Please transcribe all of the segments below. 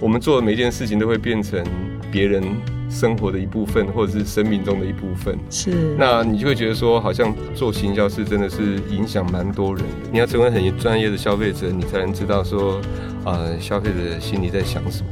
我们做的每一件事情都会变成别人生活的一部分，或者是生命中的一部分。是，那你就会觉得说，好像做行销是真的是影响蛮多人的。你要成为很专业的消费者，你才能知道说，呃，消费者心里在想什么。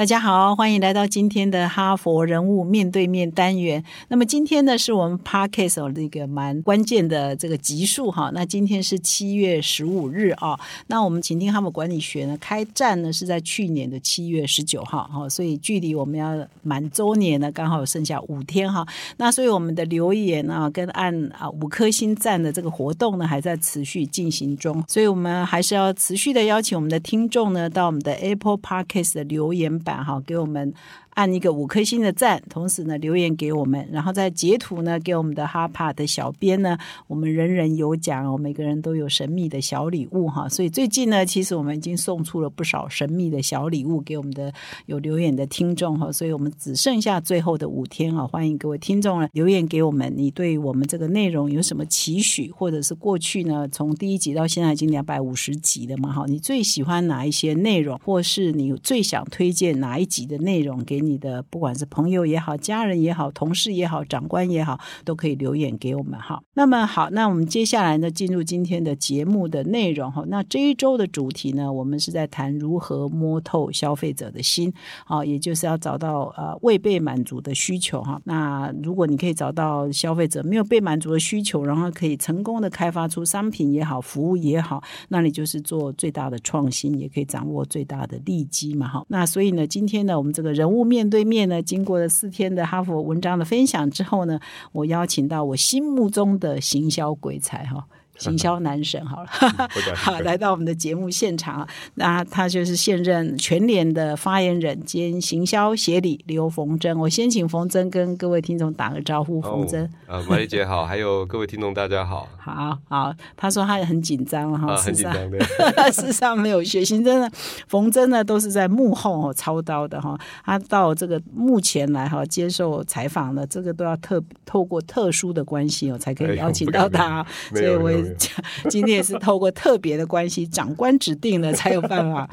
大家好，欢迎来到今天的哈佛人物面对面单元。那么今天呢，是我们 podcast 的一个蛮关键的这个集数哈。那今天是七月十五日啊。那我们请听哈佛管理学呢开战呢是在去年的七月十九号哈，所以距离我们要满周年呢刚好剩下五天哈。那所以我们的留言啊跟按啊五颗星赞的这个活动呢还在持续进行中，所以我们还是要持续的邀请我们的听众呢到我们的 Apple Podcast 的留言板。好，给我们。按一个五颗星的赞，同时呢留言给我们，然后再截图呢给我们的哈帕的小编呢，我们人人有奖哦，每个人都有神秘的小礼物哈。所以最近呢，其实我们已经送出了不少神秘的小礼物给我们的有留言的听众哈。所以我们只剩下最后的五天啊，欢迎各位听众留言给我们，你对我们这个内容有什么期许，或者是过去呢从第一集到现在已经两百五十集了嘛哈，你最喜欢哪一些内容，或是你最想推荐哪一集的内容给你？你的不管是朋友也好，家人也好，同事也好，长官也好，都可以留言给我们哈。那么好，那我们接下来呢，进入今天的节目的内容哈。那这一周的主题呢，我们是在谈如何摸透消费者的心，好，也就是要找到呃未被满足的需求哈。那如果你可以找到消费者没有被满足的需求，然后可以成功的开发出商品也好，服务也好，那你就是做最大的创新，也可以掌握最大的利基嘛哈。那所以呢，今天呢，我们这个人物面。对面呢，经过了四天的哈佛文章的分享之后呢，我邀请到我心目中的行销鬼才哈。行销男神好了，好来到我们的节目现场。那他就是现任全联的发言人兼行销协理刘逢珍。我先请逢珍跟各位听众打个招呼。逢珍啊，玛丽姐好，还有各位听众大家好。好好，他说他也很紧张哈，很紧张的。事实上没有学习，真的逢珍呢都是在幕后操刀的哈。他到这个目前来哈接受采访的，这个都要特透过特殊的关系哦才可以邀请到他，所以我。今天也是透过特别的关系，长官指定的才有办法，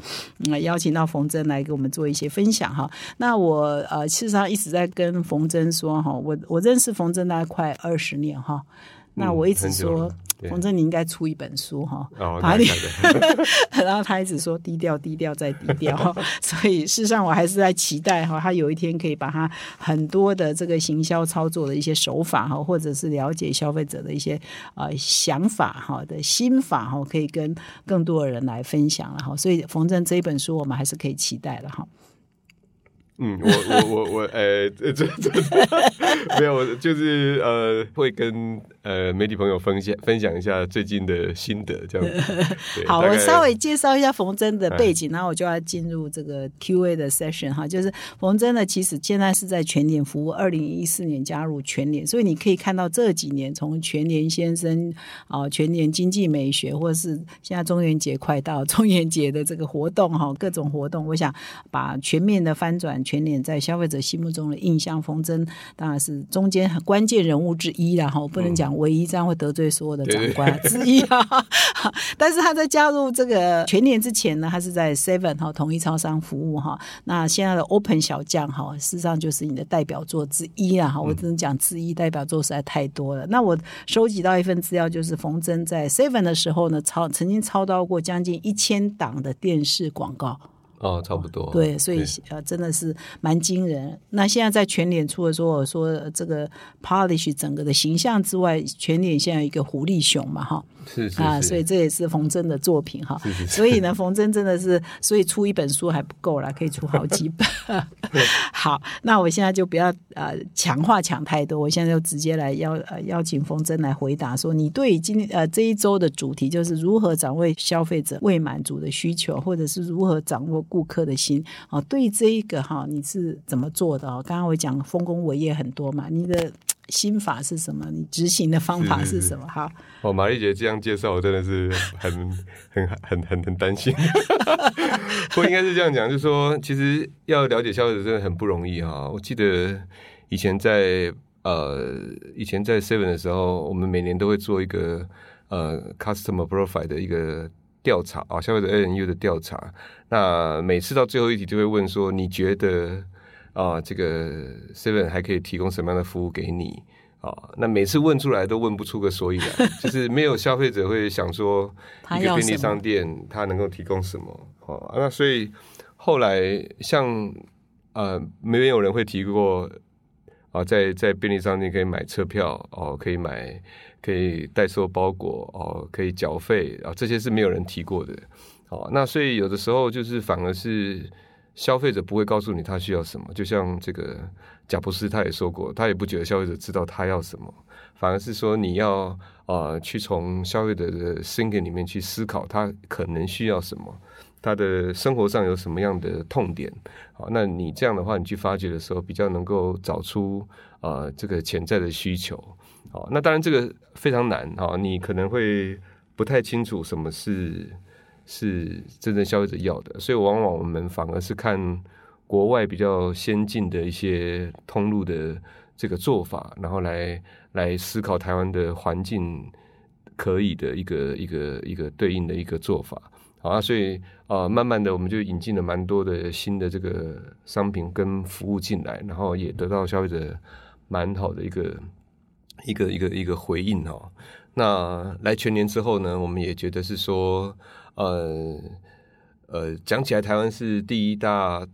嗯，邀请到冯真来给我们做一些分享哈。那我呃，事实上一直在跟冯真说哈，我我认识冯真大概快二十年哈，那我一直说。冯正，你应该出一本书哈，把你，然后他一直说低调低调再低调，所以事实上我还是在期待哈，他有一天可以把他很多的这个行销操作的一些手法哈，或者是了解消费者的一些呃想法哈的心法哈，可以跟更多的人来分享了哈。所以冯正这一本书我们还是可以期待的哈。嗯，我我我我，呃，这这 没有，就是呃，会跟。呃，媒体朋友分享分享一下最近的心得，这样子。好，我稍微介绍一下冯真的背景，然后我就要进入这个 Q&A 的 session 哈。就是冯真呢，其实现在是在全联服务，二零一四年加入全联，所以你可以看到这几年从全联先生啊，全联经济美学，或者是现在中元节快到，中元节的这个活动哈，各种活动，我想把全面的翻转全年在消费者心目中的印象。冯真当然是中间很关键人物之一了哈，我不能讲。唯一这样会得罪所有的长官之一啊！但是他在加入这个全年之前呢，他是在 Seven 哈统一超商服务哈。那现在的 Open 小将哈，事实上就是你的代表作之一啊！哈，我只能讲之一，代表作实在太多了。那我收集到一份资料，就是冯真在 Seven 的时候呢，抄曾经操到过将近一千档的电视广告。哦，差不多。对，所以呃，真的是蛮惊人。那现在在全脸除了说，说这个 polish 整个的形象之外，全脸现在有一个狐狸熊嘛，哈。是啊，所以这也是冯真的作品哈。所以呢，冯真真的是，所以出一本书还不够了，可以出好几本。好，那我现在就不要呃强化强太多，我现在就直接来邀呃邀请冯真来回答说，你对今呃这一周的主题就是如何掌握消费者未满足的需求，或者是如何掌握顾客的心哦。对这一个哈，你是怎么做的哦？刚刚我讲丰功伟业很多嘛，你的。心法是什么？你执行的方法是什么？好，哦，玛丽姐这样介绍，我真的是 很很很很很担心。不应该是这样讲，就是说，其实要了解消费者真的很不容易哈。我记得以前在呃以前在 Seven 的时候，我们每年都会做一个呃 Customer Profile 的一个调查啊，消费者 ANU 的调查。那每次到最后一题就会问说，你觉得？啊，这个 Seven 还可以提供什么样的服务给你啊？那每次问出来都问不出个所以然，就是没有消费者会想说 一个便利商店它能够提供什么啊？那所以后来像呃，没有人会提过啊，在在便利商店可以买车票哦，可以买可以代收包裹哦，可以缴费啊，这些是没有人提过的。哦，那所以有的时候就是反而是。消费者不会告诉你他需要什么，就像这个贾布斯他也说过，他也不觉得消费者知道他要什么，反而是说你要啊去从消费者的心里面去思考他可能需要什么，他的生活上有什么样的痛点，好，那你这样的话你去发掘的时候比较能够找出啊这个潜在的需求，好，那当然这个非常难哈，你可能会不太清楚什么是。是真正消费者要的，所以往往我们反而是看国外比较先进的一些通路的这个做法，然后来来思考台湾的环境可以的一个一个一个对应的一个做法。好啊，所以啊，慢慢的我们就引进了蛮多的新的这个商品跟服务进来，然后也得到消费者蛮好的一个一个一个一个回应哦。那来全年之后呢，我们也觉得是说。呃呃，讲起来，台湾是第一大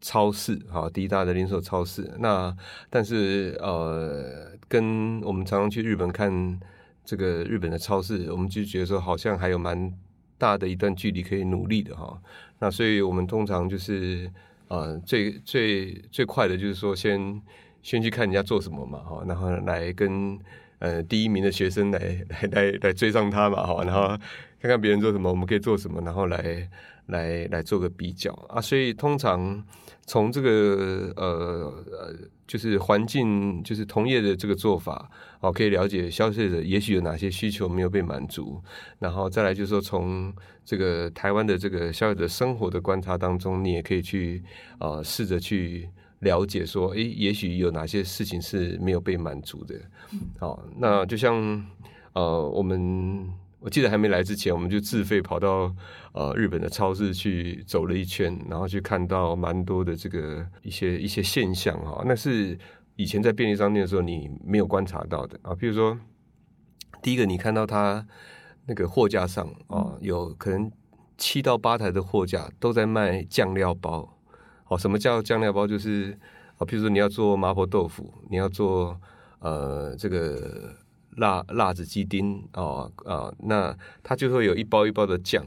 超市，哈，第一大的连锁超市。那但是呃，跟我们常常去日本看这个日本的超市，我们就觉得说，好像还有蛮大的一段距离可以努力的哈。那所以我们通常就是呃，最最最快的就是说，先先去看人家做什么嘛，哈，然后来跟呃第一名的学生来 来来来追上他嘛，哈，然后。看看别人做什么，我们可以做什么，然后来来来做个比较啊。所以通常从这个呃呃，就是环境，就是同业的这个做法，哦，可以了解消费者也许有哪些需求没有被满足。然后再来就是说，从这个台湾的这个消费者生活的观察当中，你也可以去啊，试着去了解说，诶，也许有哪些事情是没有被满足的。好，那就像呃，我们。我记得还没来之前，我们就自费跑到呃日本的超市去走了一圈，然后去看到蛮多的这个一些一些现象哈。那是以前在便利商店的时候你没有观察到的啊。比如说，第一个你看到它那个货架上啊，有可能七到八台的货架都在卖酱料包。哦，什么叫酱料包？就是啊，比如说你要做麻婆豆腐，你要做呃这个。辣辣子鸡丁哦啊，那它就会有一包一包的酱，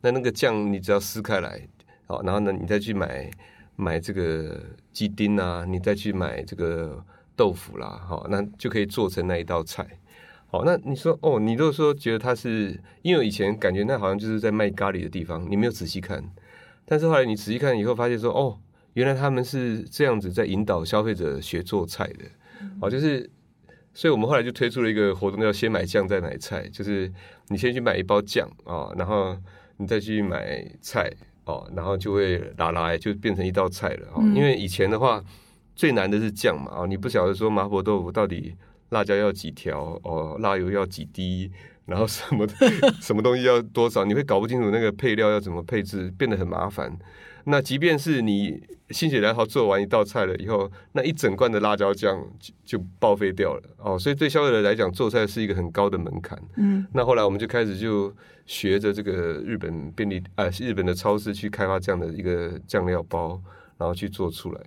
那那个酱你只要撕开来，哦，然后呢你再去买买这个鸡丁啊，你再去买这个豆腐啦，好，那就可以做成那一道菜。好，那你说哦，你如果说觉得它是，因为以前感觉那好像就是在卖咖喱的地方，你没有仔细看，但是后来你仔细看以后发现说，哦，原来他们是这样子在引导消费者学做菜的，哦，就是。所以我们后来就推出了一个活动，叫“先买酱再买菜”，就是你先去买一包酱啊，然后你再去买菜哦，然后就会拿来就变成一道菜了啊。因为以前的话最难的是酱嘛啊，你不晓得说麻婆豆腐到底辣椒要几条哦，辣油要几滴，然后什么 什么东西要多少，你会搞不清楚那个配料要怎么配置，变得很麻烦。那即便是你心血来潮做完一道菜了以后，那一整罐的辣椒酱就就报废掉了哦。所以对消费者来讲，做菜是一个很高的门槛。嗯，那后来我们就开始就学着这个日本便利啊，日本的超市去开发这样的一个酱料包，然后去做出来。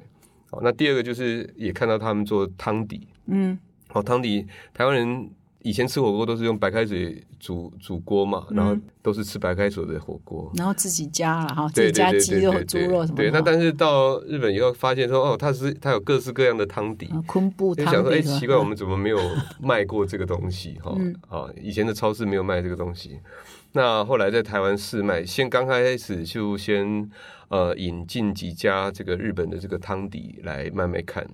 好，那第二个就是也看到他们做汤底。嗯，好，汤底台湾人。以前吃火锅都是用白开水煮煮锅嘛，然后都是吃白开水的火锅，然后自己加了哈，自己加鸡肉、猪肉什么。对，那但是到日本以后发现说，哦，它是它有各式各样的汤底，昆布汤。就想说，哎，奇怪，我们怎么没有卖过这个东西？哈，啊，以前的超市没有卖这个东西。那后来在台湾试卖，先刚开始就先呃引进几家这个日本的这个汤底来卖卖看，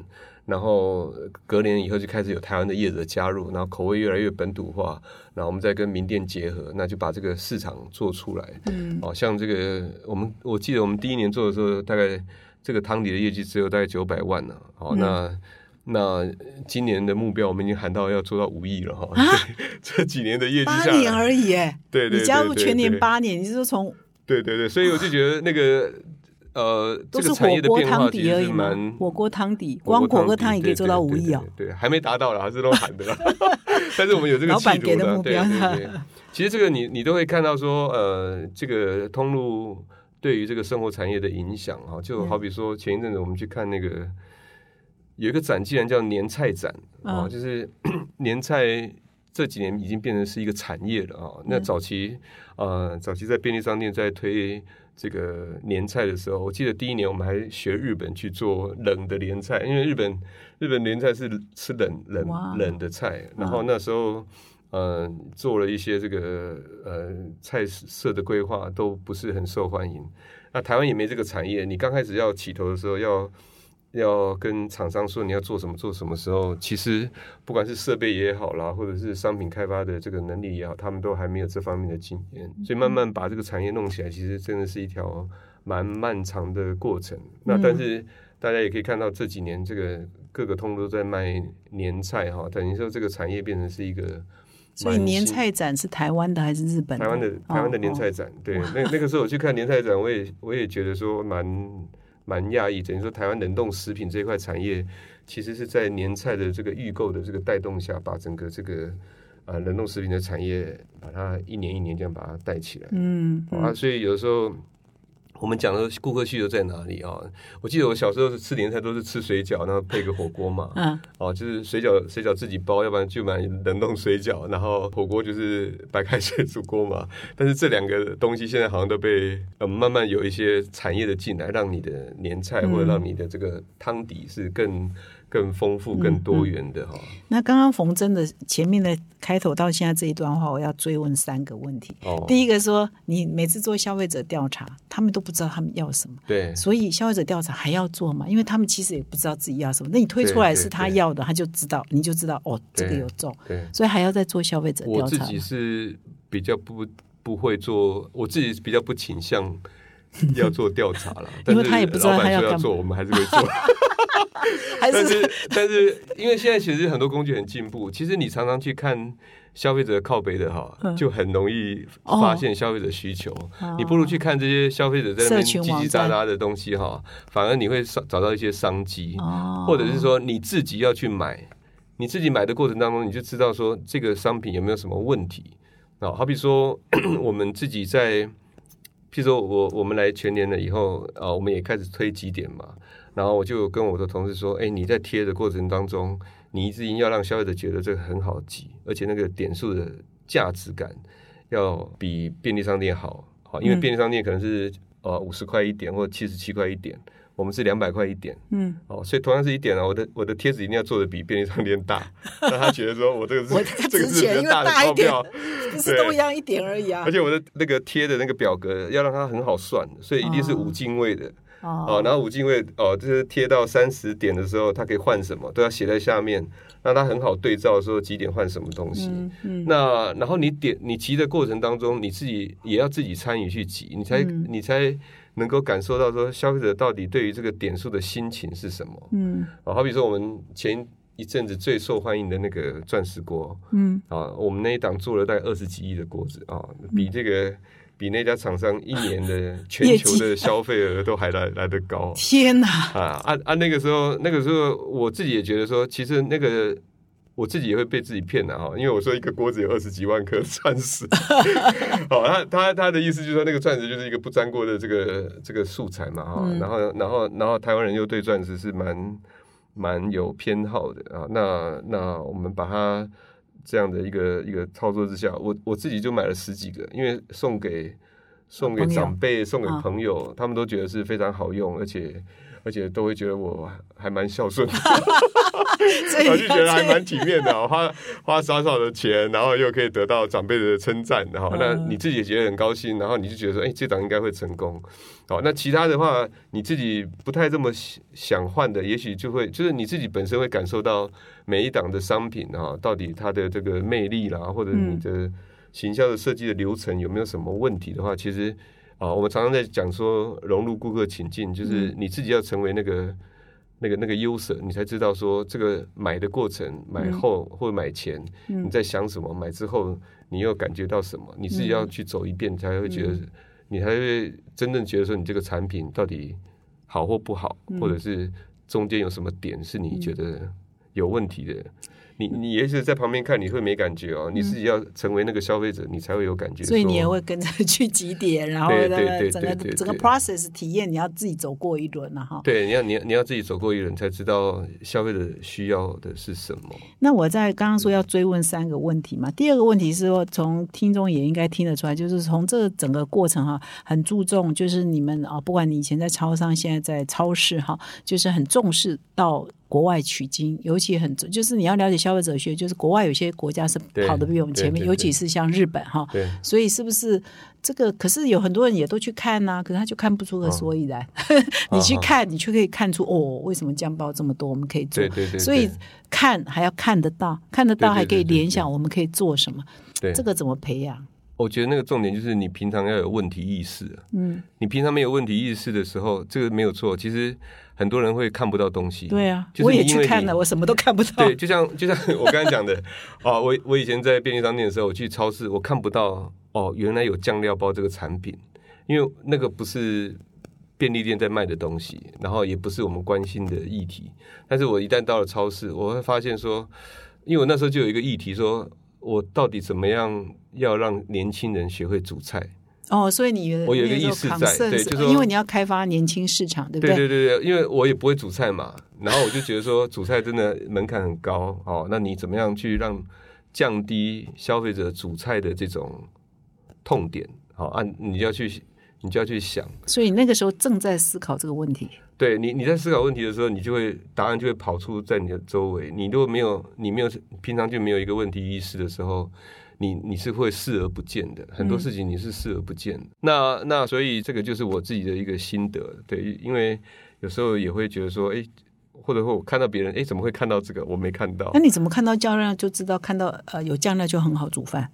然后隔年以后就开始有台湾的业者加入，然后口味越来越本土化，然后我们再跟名店结合，那就把这个市场做出来。嗯，哦，像这个我们我记得我们第一年做的时候，大概这个汤底的业绩只有大概九百万呢。哦，那。那今年的目标，我们已经喊到要做到五亿了哈！这几年的业绩八年而已，哎，对对，你加入全年八年，你是说从对对对，所以我就觉得那个呃，都是火锅汤底而已嘛，火锅汤底，光火锅汤也可以做到五亿哦。对，还没达到了，还是都喊的。但是我们有这个老板给的目标。其实这个你你都会看到说，呃，这个通路对于这个生活产业的影响啊，就好比说前一阵子我们去看那个。有一个展，竟然叫年菜展啊，就是 年菜这几年已经变成是一个产业了啊。那早期呃，早期在便利商店在推这个年菜的时候，我记得第一年我们还学日本去做冷的年菜，因为日本日本年菜是吃冷冷冷的菜，然后那时候呃做了一些这个呃菜色的规划都不是很受欢迎。那台湾也没这个产业，你刚开始要起头的时候要。要跟厂商说你要做什么做什么时候，其实不管是设备也好啦，或者是商品开发的这个能力也好，他们都还没有这方面的经验，所以慢慢把这个产业弄起来，其实真的是一条蛮漫长的过程。那但是大家也可以看到这几年这个各个通都在卖年菜哈，等于说这个产业变成是一个。所以年菜展是台湾的还是日本？台湾的台湾的年菜展，对，那那个时候我去看年菜展，我也我也觉得说蛮。蛮讶异，等于说台湾冷冻食品这一块产业，其实是在年菜的这个预购的这个带动下，把整个这个呃冷冻食品的产业，把它一年一年这样把它带起来。嗯，啊，所以有的时候。我们讲的顾客需求在哪里啊？我记得我小时候是吃年菜都是吃水饺，然后配个火锅嘛。嗯。哦，就是水饺，水饺自己包，要不然就买冷冻水饺，然后火锅就是白开水煮锅嘛。但是这两个东西现在好像都被呃慢慢有一些产业的进来，让你的年菜或者让你的这个汤底是更。更丰富、更多元的哈。那刚刚冯真的前面的开头到现在这一段话，我要追问三个问题。哦，第一个说，你每次做消费者调查，他们都不知道他们要什么。对。所以消费者调查还要做嘛？因为他们其实也不知道自己要什么。那你推出来是他要的，他就知道，你就知道哦，这个有中。对。所以还要再做消费者调查。我自己是比较不不会做，我自己比较不倾向 要做调查了。因为他也不知道他要做，我们还是会做。但是，但是，因为现在其实很多工具很进步，其实你常常去看消费者靠背的哈，就很容易发现消费者需求。你不如去看这些消费者在那边叽叽喳喳的东西哈，反而你会找找到一些商机，或者是说你自己要去买，你自己买的过程当中，你就知道说这个商品有没有什么问题啊？好比说 我们自己在，譬如说我我们来全年了以后啊，我们也开始推几点嘛。然后我就跟我的同事说：“哎，你在贴的过程当中，你一定要让消费者觉得这个很好挤，而且那个点数的价值感要比便利商店好。好，因为便利商店可能是呃五十块一点或七十七块一点，我们是两百块一点。嗯，哦，所以同样是一点啊，我的我的贴纸一定要做的比便利商店大，让他觉得说我这个是这个是比较大的钞票，不是都一样一点而已啊。而且我的那个贴的那个表格要让它很好算，所以一定是五进位的。”哦，然后五进位哦，就是贴到三十点的时候，它可以换什么，都要写在下面，让它很好对照，说几点换什么东西。那然后你点你集的过程当中，你自己也要自己参与去集，你才你才能够感受到说消费者到底对于这个点数的心情是什么。嗯，啊，好比说我们前一阵子最受欢迎的那个钻石锅，嗯，啊，我们那一档做了大概二十几亿的锅子啊，比这个。比那家厂商一年的全球的消费额都还来来得高。天哪！啊啊啊！那个时候，那个时候我自己也觉得说，其实那个我自己也会被自己骗的哈，因为我说一个锅子有二十几万颗钻石。好，他他他的意思就是说，那个钻石就是一个不粘锅的这个这个素材嘛哈。然后然后然后台湾人又对钻石是蛮蛮有偏好的啊。那那我们把它。这样的一个一个操作之下，我我自己就买了十几个，因为送给送给长辈、送给朋友，他们都觉得是非常好用，而且而且都会觉得我还蛮孝顺我就 觉得还蛮体面的哦，花花少少的钱，然后又可以得到长辈的称赞，然后那嗯你自己也觉得很高兴，然后你就觉得说，哎，这档应该会成功。好，那其他的话，你自己不太这么想想换的，也许就会就是你自己本身会感受到每一档的商品啊，到底它的这个魅力啦，或者你的行销的设计的流程有没有什么问题的话，其实啊，我们常常在讲说融入顾客情境，就是你自己要成为那个。那个那个 user，你才知道说这个买的过程，买后或买前，你在想什么？买之后你又感觉到什么？你自己要去走一遍，才会觉得，你才会真正觉得说你这个产品到底好或不好，或者是中间有什么点是你觉得有问题的。你你也许在旁边看你会没感觉哦，你自己要成为那个消费者，你才会有感觉。所以你也会跟着 去几点，然后整个整个 process 体验，你要自己走过一轮了哈。对，你要你要你要自己走过一轮，才知道消费者需要的是什么。那我在刚刚说要追问三个问题嘛，第二个问题是说，从听众也应该听得出来，就是从这整个过程哈，很注重，就是你们啊，不管你以前在超商，现在在超市哈，就是很重视到国外取经，尤其很就是你要了解消费者学，就是国外有些国家是跑得比我们前面，尤其是像日本哈，对，所以是不是这个？可是有很多人也都去看呐、可是他就看不出个所以然。你去看，你却可以看出哦，为什么酱包这么多？我们可以做对。对对，所以看还要看得到，看得到还可以联想，我们可以做什么？对这个怎么培养？我觉得那个重点就是你平常要有问题意识。嗯，你平常没有问题意识的时候，这个没有错。其实很多人会看不到东西。对啊，就是我也去看了，我什么都看不到。对，就像就像 我刚才讲的，哦，我我以前在便利商店的时候，我去超市，我看不到哦，原来有酱料包这个产品，因为那个不是便利店在卖的东西，然后也不是我们关心的议题。但是我一旦到了超市，我会发现说，因为我那时候就有一个议题说。我到底怎么样要让年轻人学会煮菜？哦，所以你我有一个意识在对就是因为你要开发年轻市场，对不对对对对，因为我也不会煮菜嘛，然后我就觉得说煮菜真的门槛很高哦，那你怎么样去让降低消费者煮菜的这种痛点？好、按你就要去你就要去想，所以那个时候正在思考这个问题。对你你在思考问题的时候，你就会答案就会跑出在你的周围。你如果没有你没有平常就没有一个问题意识的时候，你你是会视而不见的，很多事情你是视而不见的。那那所以这个就是我自己的一个心得，对，因为有时候也会觉得说，哎，或者说我看到别人，哎，怎么会看到这个？我没看到那。你怎么看到酱料就知道看到呃有酱料就很好煮饭？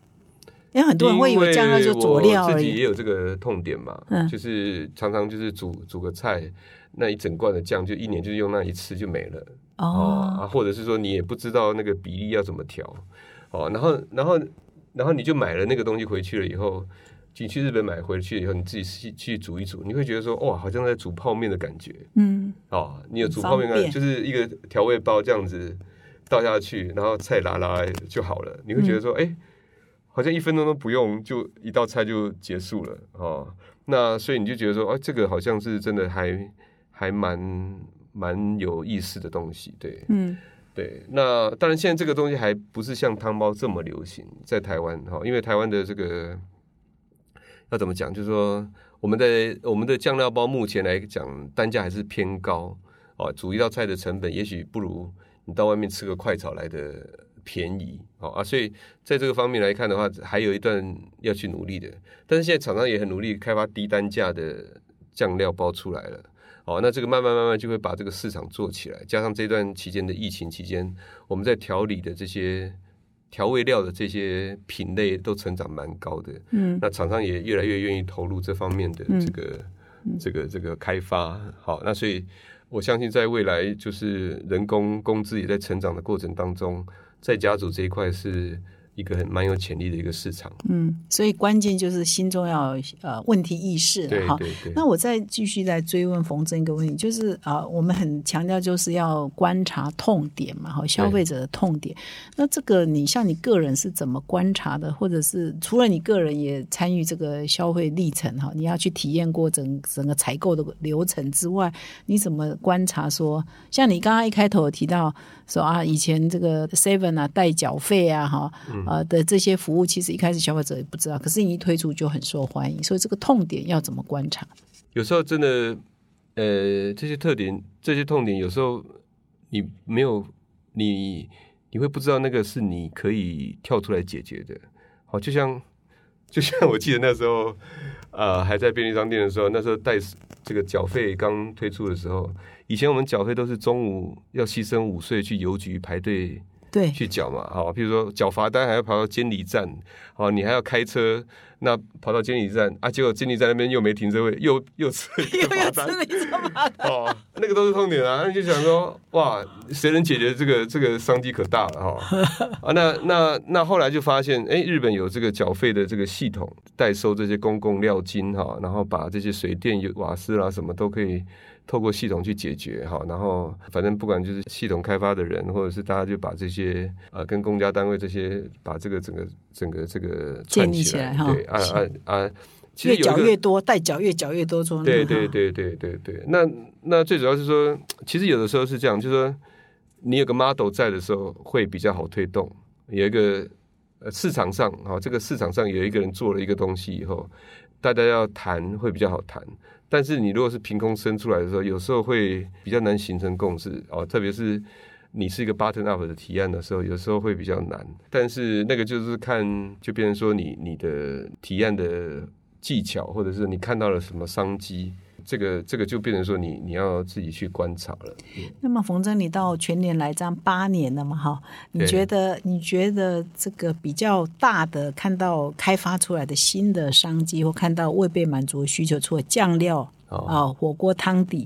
因为很多人会以为酱料就佐料。自己也有这个痛点嘛，嗯就是常常就是煮煮个菜，那一整罐的酱就一年就用那一次就没了。哦，啊，哦，或者是说你也不知道那个比例要怎么调，哦，然后然后然后你就买了那个东西回去了以后，你去日本买回去以后，你自己去去煮一煮，你会觉得说哇，好像在煮泡面的感觉嗯，哦，你有煮泡面的感觉，很方便就是一个调味包这样子倒下去，然后菜拉拉就好了，你会觉得说哎、好像一分钟都不用，就一道菜就结束了哦。那所以你就觉得说，哎，这个好像是真的还还蛮蛮有意思的东西，对。嗯对，那当然，现在这个东西还不是像汤包这么流行在台湾哈，因为台湾的这个要怎么讲，就是说我们的我们的酱料包目前来讲单价还是偏高哦，煮一道菜的成本也许不如你到外面吃个快炒来的便宜哦啊，所以在这个方面来看的话，还有一段要去努力的。但是现在厂商也很努力开发低单价的酱料包出来了。哦，那这个慢慢慢慢就会把这个市场做起来，加上这段期间的疫情期间，我们在调理的这些调味料的这些品类都成长蛮高的。嗯，那厂商也越来越愿意投入这方面的嗯这个、这个这个开发。好，那所以我相信在未来，就是人工工资也在成长的过程当中，在家族这一块是一个很蛮有潜力的一个市场。嗯，所以关键就是心中要有呃问题意识哈。对对对。那我再继续再追问冯真一个问题，就是啊、我们很强调就是要观察痛点嘛，哈，消费者的痛点。那这个你像你个人是怎么观察的，或者是除了你个人也参与这个消费历程哈，你要去体验过整整个采购的流程之外，你怎么观察说，像你刚刚一开头有提到说啊，以前这个 Seven 啊代缴费啊哈，呃的这些服务，其实一开始消费者也不知道，可是你一推出就很受欢迎，所以这个痛点要怎么观察？有时候真的呃，这些特点、这些痛点，有时候你没有你你会不知道那个是你可以跳出来解决的。好，就像就像我记得那时候，呃，还在便利商店的时候，那时候带这个缴费刚推出的时候，以前我们缴费都是中午要牺牲午睡去邮局排队。对，去缴嘛，好，比如说缴罚单还要跑到监理站，好，你还要开车，那跑到监理站啊，结果监理站那边又没停车位，又又吃 又又吃了一张罚单，哦，那个都是痛点啊，那就想说，哇，谁能解决这个这个商机可大了哈，啊，那那那后来就发现，哎，日本有这个缴费的这个系统，代收这些公共料金哈，然后把这些水电、瓦斯啦什么都可以。透过系统去解决哈，然后反正不管就是系统开发的人，或者是大家就把这些呃跟公家单位这些把这个整个整个这个建立起来哈，对啊啊啊，越缴越多，代缴越缴越多，中对对对对对对。那那最主要是说，其实有的时候是这样，就是说你有个 model 在的时候会比较好推动，有一个呃市场上啊，这个市场上有一个人做了一个东西以后，大家要谈会比较好谈。但是你如果是凭空生出来的时候，有时候会比较难形成共识哦。特别是你是一个 button up 的提案的时候，有时候会比较难。但是那个就是看，就变成说你你的提案的技巧，或者是你看到了什么商机。这个这个就变成说你你要自己去观察了。那么冯真，你到全年来这样八年了嘛？哈，你觉得你觉得这个比较大的看到开发出来的新的商机，或看到未被满足的需求，除了酱料啊、火锅汤底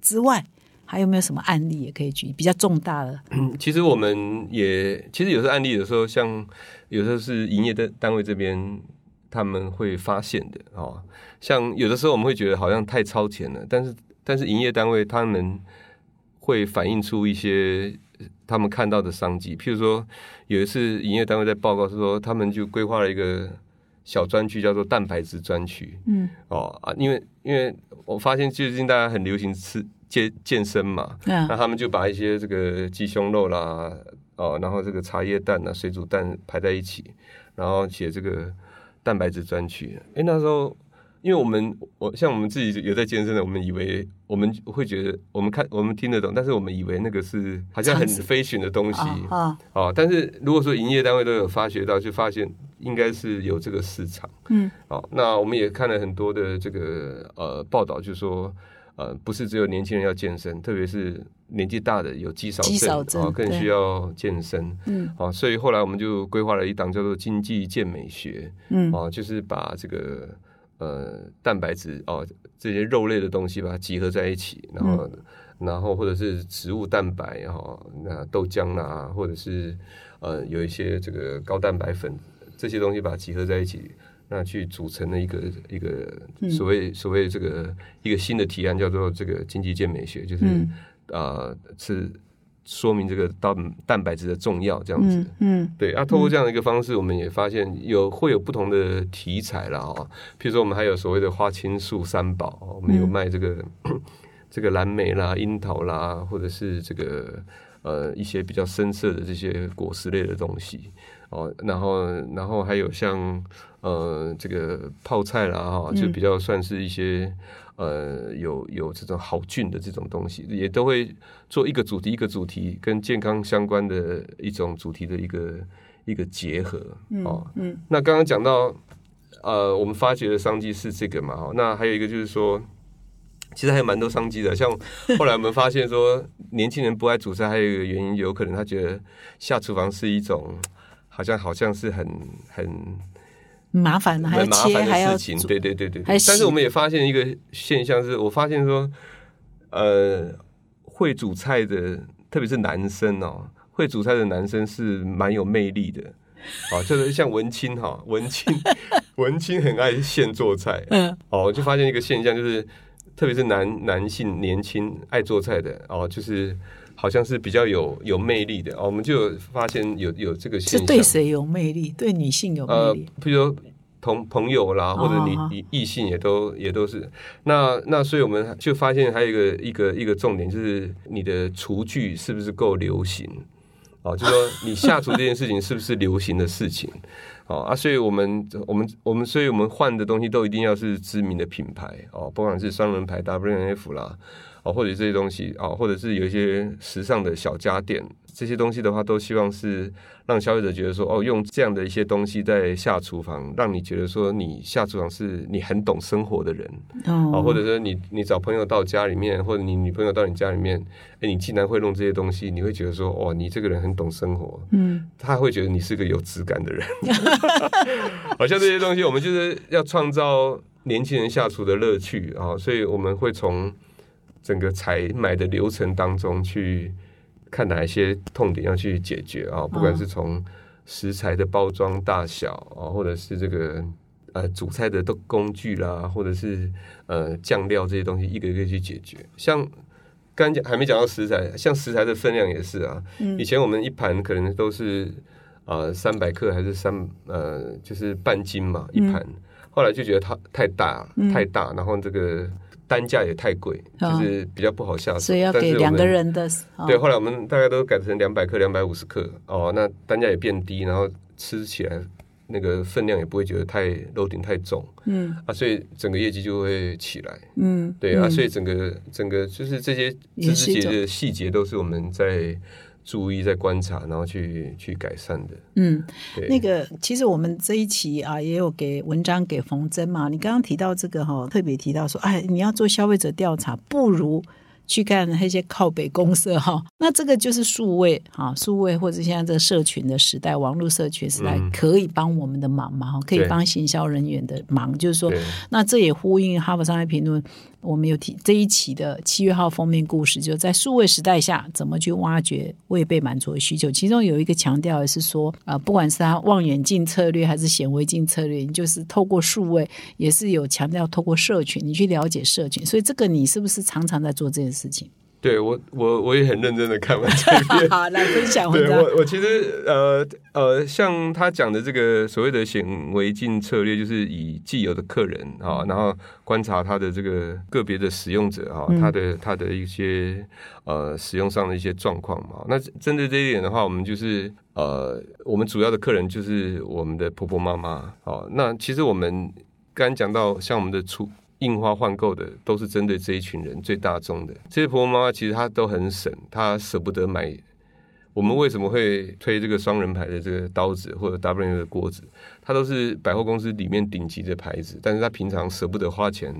之外，还有没有什么案例也可以举比较重大的？其实我们也其实有时候案例，有时候像有时候是营业的单位这边。他们会发现的哦，像有的时候我们会觉得好像太超前了，但是但是营业单位他们会反映出一些他们看到的商机，譬如说有一次营业单位在报告是说，他们就规划了一个小专区，叫做蛋白质专区。嗯，哦啊，因为因为我发现最近大家很流行吃健健身嘛，那他们就把一些这个鸡胸肉啦，哦，然后这个茶叶蛋啊、水煮蛋排在一起，然后写这个。蛋白质专区，哎，那时候，因为我们我像我们自己有在健身的，我们以为我们会觉得我们看我们听得懂，但是我们以为那个是好像很飞行的东西。啊，哦，但是如果说营业单位都有发觉到，就发现应该是有这个市场，嗯，哦，那我们也看了很多的这个呃报道，就说。呃，不是只有年轻人要健身，特别是年纪大的有肌少症啊，更需要健身。嗯，啊，所以后来我们就规划了一档叫做经济健美学。嗯，啊，就是把这个呃蛋白质哦这些肉类的东西把它集合在一起，然后然后或者是植物蛋白哈，那豆浆啦，或者是呃有一些这个高蛋白粉这些东西把它集合在一起。那去组成了一个一个所谓所谓这个一个新的提案，叫做这个经济健美学，就是啊是说明这个蛋蛋白质的重要这样子。嗯，对啊，透过这样的一个方式，我们也发现有会有不同的题材了啊。譬如说，我们还有所谓的花青素三宝，我们有卖这个 这个蓝莓啦、樱桃啦，或者是这个呃一些比较深色的这些果实类的东西。哦，然后，然后还有像呃，这个泡菜啦，哈，就比较算是一些呃，有有这种好菌的这种东西，也都会做一个主题，一个主题跟健康相关的一种主题的一个一个结合。哦，嗯，那刚刚讲到呃，我们发掘的商机是这个嘛，哈，那还有一个就是说，其实还有蛮多商机的，像后来我们发现说，年轻人不爱煮菜，还有一个原因，有可能他觉得下厨房是一种。好像好像是很很麻烦的，还要切，还要情，对对对对。但是我们也发现一个现象，是我发现说，呃，会煮菜的，特别是男生哦，会煮菜的男生是蛮有魅力的。哦，就是像文青哈，文青 文青很爱现做菜。嗯，哦，就发现一个现象，就是特别是男男性年轻爱做菜的哦，就是。好像是比较有有魅力的哦，我们就发现有有这个现象。对谁有魅力？对女性有魅力？比如同朋友啦，或者你你异性也都也都是。那那所以我们就发现还有一个一个一个重点，就是你的厨具是不是够流行？哦，就说你下厨这件事情是不是流行的事情？哦啊，所以我们我们我们，所以我们换的东西都一定要是知名的品牌哦，不管是双人牌 W N F 啦，哦，或者这些东西哦，或者是有一些时尚的小家电，这些东西的话，都希望是让消费者觉得说，哦，用这样的一些东西在下厨房，让你觉得说，你下厨房是你很懂生活的人哦，或者说你你找朋友到家里面，或者你女朋友到你家里面，哎，你竟然会弄这些东西，你会觉得说，哇，你这个人很懂生活，嗯，他会觉得你是个有质感的人。好像这些东西，我们就是要创造年轻人下厨的乐趣啊，所以我们会从整个采买的流程当中去看哪一些痛点要去解决啊，不管是从食材的包装大小啊，或者是这个呃煮菜的工工具啦，或者是呃酱料这些东西，一个一个去解决。像刚讲还没讲到食材，像食材的分量也是啊，以前我们一盘可能都是。啊，三百克还是三呃，就是半斤嘛一盘。后来就觉得它太大太大，然后这个单价也太贵，就是比较不好下手。所以要给两个人的。对，后来我们大概都改成两百克、两百五十克哦，那单价也变低，然后吃起来那个分量也不会觉得太楼顶太重。嗯啊，所以整个业绩就会起来。嗯，对啊，所以整个整个就是这些枝枝节节的细节都是我们在。注意在观察，然后去去改善的。嗯，那个其实我们这一期啊，也有给文章给冯真嘛。你刚刚提到这个哈，特别提到说，哎，你要做消费者调查，不如。去干那些靠北公社哈，那这个就是数位哈，数位或者现在这个社群的时代，网络社群时代可以帮我们的忙嘛？可以帮行销人员的忙，就是说，那这也呼应《哈佛商业评论》我们有提这一期的七月号封面故事，就在数位时代下怎么去挖掘未被满足的需求。其中有一个强调的是说，啊，不管是他望远镜策略还是显微镜策略，就是透过数位，也是有强调透过社群，你去了解社群。所以这个你是不是常常在做这件？事情，对我我我也很认真的看完这篇，好来分享。对我我其实呃呃，像他讲的这个所谓的显微镜策略，就是以既有的客人啊，然后观察他的这个个别的使用者啊，他的他的一些呃使用上的一些状况嘛。那针对这一点的话，我们就是呃，我们主要的客人就是我们的婆婆妈妈啊。那其实我们刚讲到像我们的出。印花换购的都是针对这一群人最大众的，这些婆婆妈妈其实她都很省，她舍不得买。我们为什么会推这个双人牌的这个刀子或者 W 的锅子？它都是百货公司里面顶级的牌子，但是她平常舍不得花钱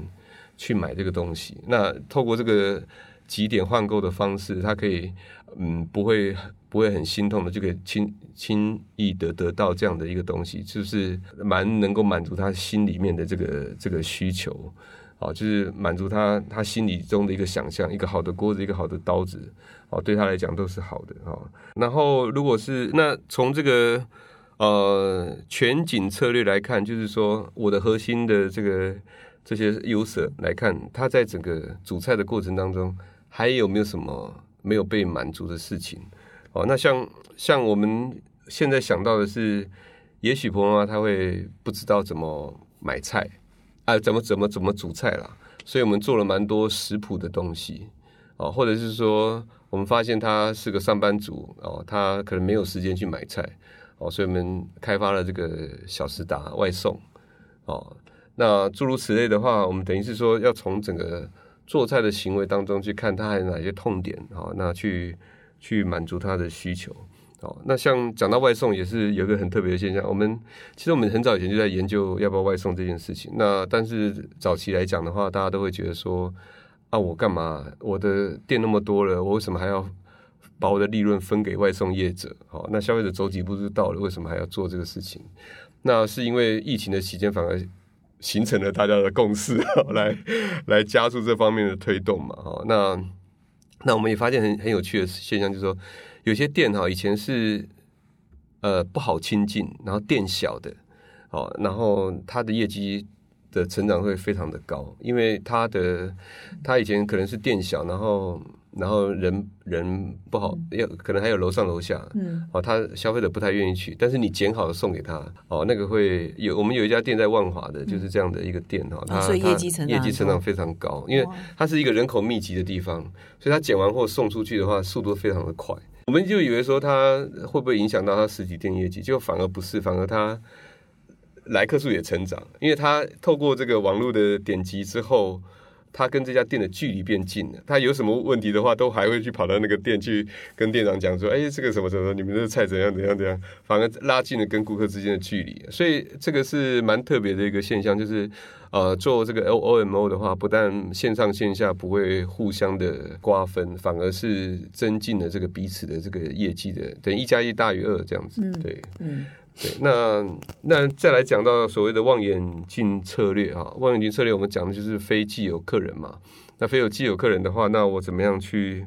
去买这个东西。那透过这个几点换购的方式，她可以嗯不会。不会很心痛的，就可以轻轻易的得到这样的一个东西，就是蛮能够满足他心里面的这个这个需求，啊，就是满足他他心里中的一个想象，一个好的锅子，一个好的刀子，哦，对他来讲都是好的啊。然后，如果是那从这个呃全景策略来看，就是说我的核心的这个这些优势来看，他在整个煮菜的过程当中，还有没有什么没有被满足的事情？哦，那像像我们现在想到的是，也许婆婆妈她会不知道怎么买菜，啊，怎么怎么怎么煮菜啦，所以我们做了蛮多食谱的东西，哦，或者是说我们发现他是个上班族，哦，他可能没有时间去买菜，哦，所以我们开发了这个小时达外送，哦，那诸如此类的话，我们等于是说要从整个做菜的行为当中去看他还有哪些痛点，哦，那去。去满足他的需求，好，那像讲到外送也是有一个很特别的现象。我们其实我们很早以前就在研究要不要外送这件事情。那但是早期来讲的话，大家都会觉得说，啊，我干嘛？我的店那么多了，我为什么还要把我的利润分给外送业者？好，那消费者走几步就到了，为什么还要做这个事情？那是因为疫情的期间反而形成了大家的共识，来来加速这方面的推动嘛。哈，那。那我们也发现很很有趣的现象，就是说有些店哈以前是呃不好亲近，然后店小的，哦，然后它的业绩的成长会非常的高，因为它的它以前可能是店小，然后。然后人人不好，要可能还有楼上楼下，嗯，哦，他消费者不太愿意去，但是你剪好了送给他，哦，那个会有我们有一家店在万华的，就是这样的一个店哈，它业绩成业绩成长非常高，因为它是一个人口密集的地方，所以它剪完货送出去的话，速度非常的快。我们就以为说它会不会影响到它实体店业绩，就反而不是，反而它来客数也成长，因为他透过这个网络的点击之后。他跟这家店的距离变近了，他有什么问题的话，都还会去跑到那个店去跟店长讲说：“哎，这个什么什么，你们的菜怎样怎样怎样。”反而拉近了跟顾客之间的距离，所以这个是蛮特别的一个现象，就是呃，做这个 O O M O 的话，不但线上线下不会互相的瓜分，反而是增进了这个彼此的这个业绩的，等一加一大于二这样子，对，嗯。对，那那再来讲到所谓的望远镜策略啊，望远镜策略我们讲的就是非既有客人嘛。那非有既有客人的话，那我怎么样去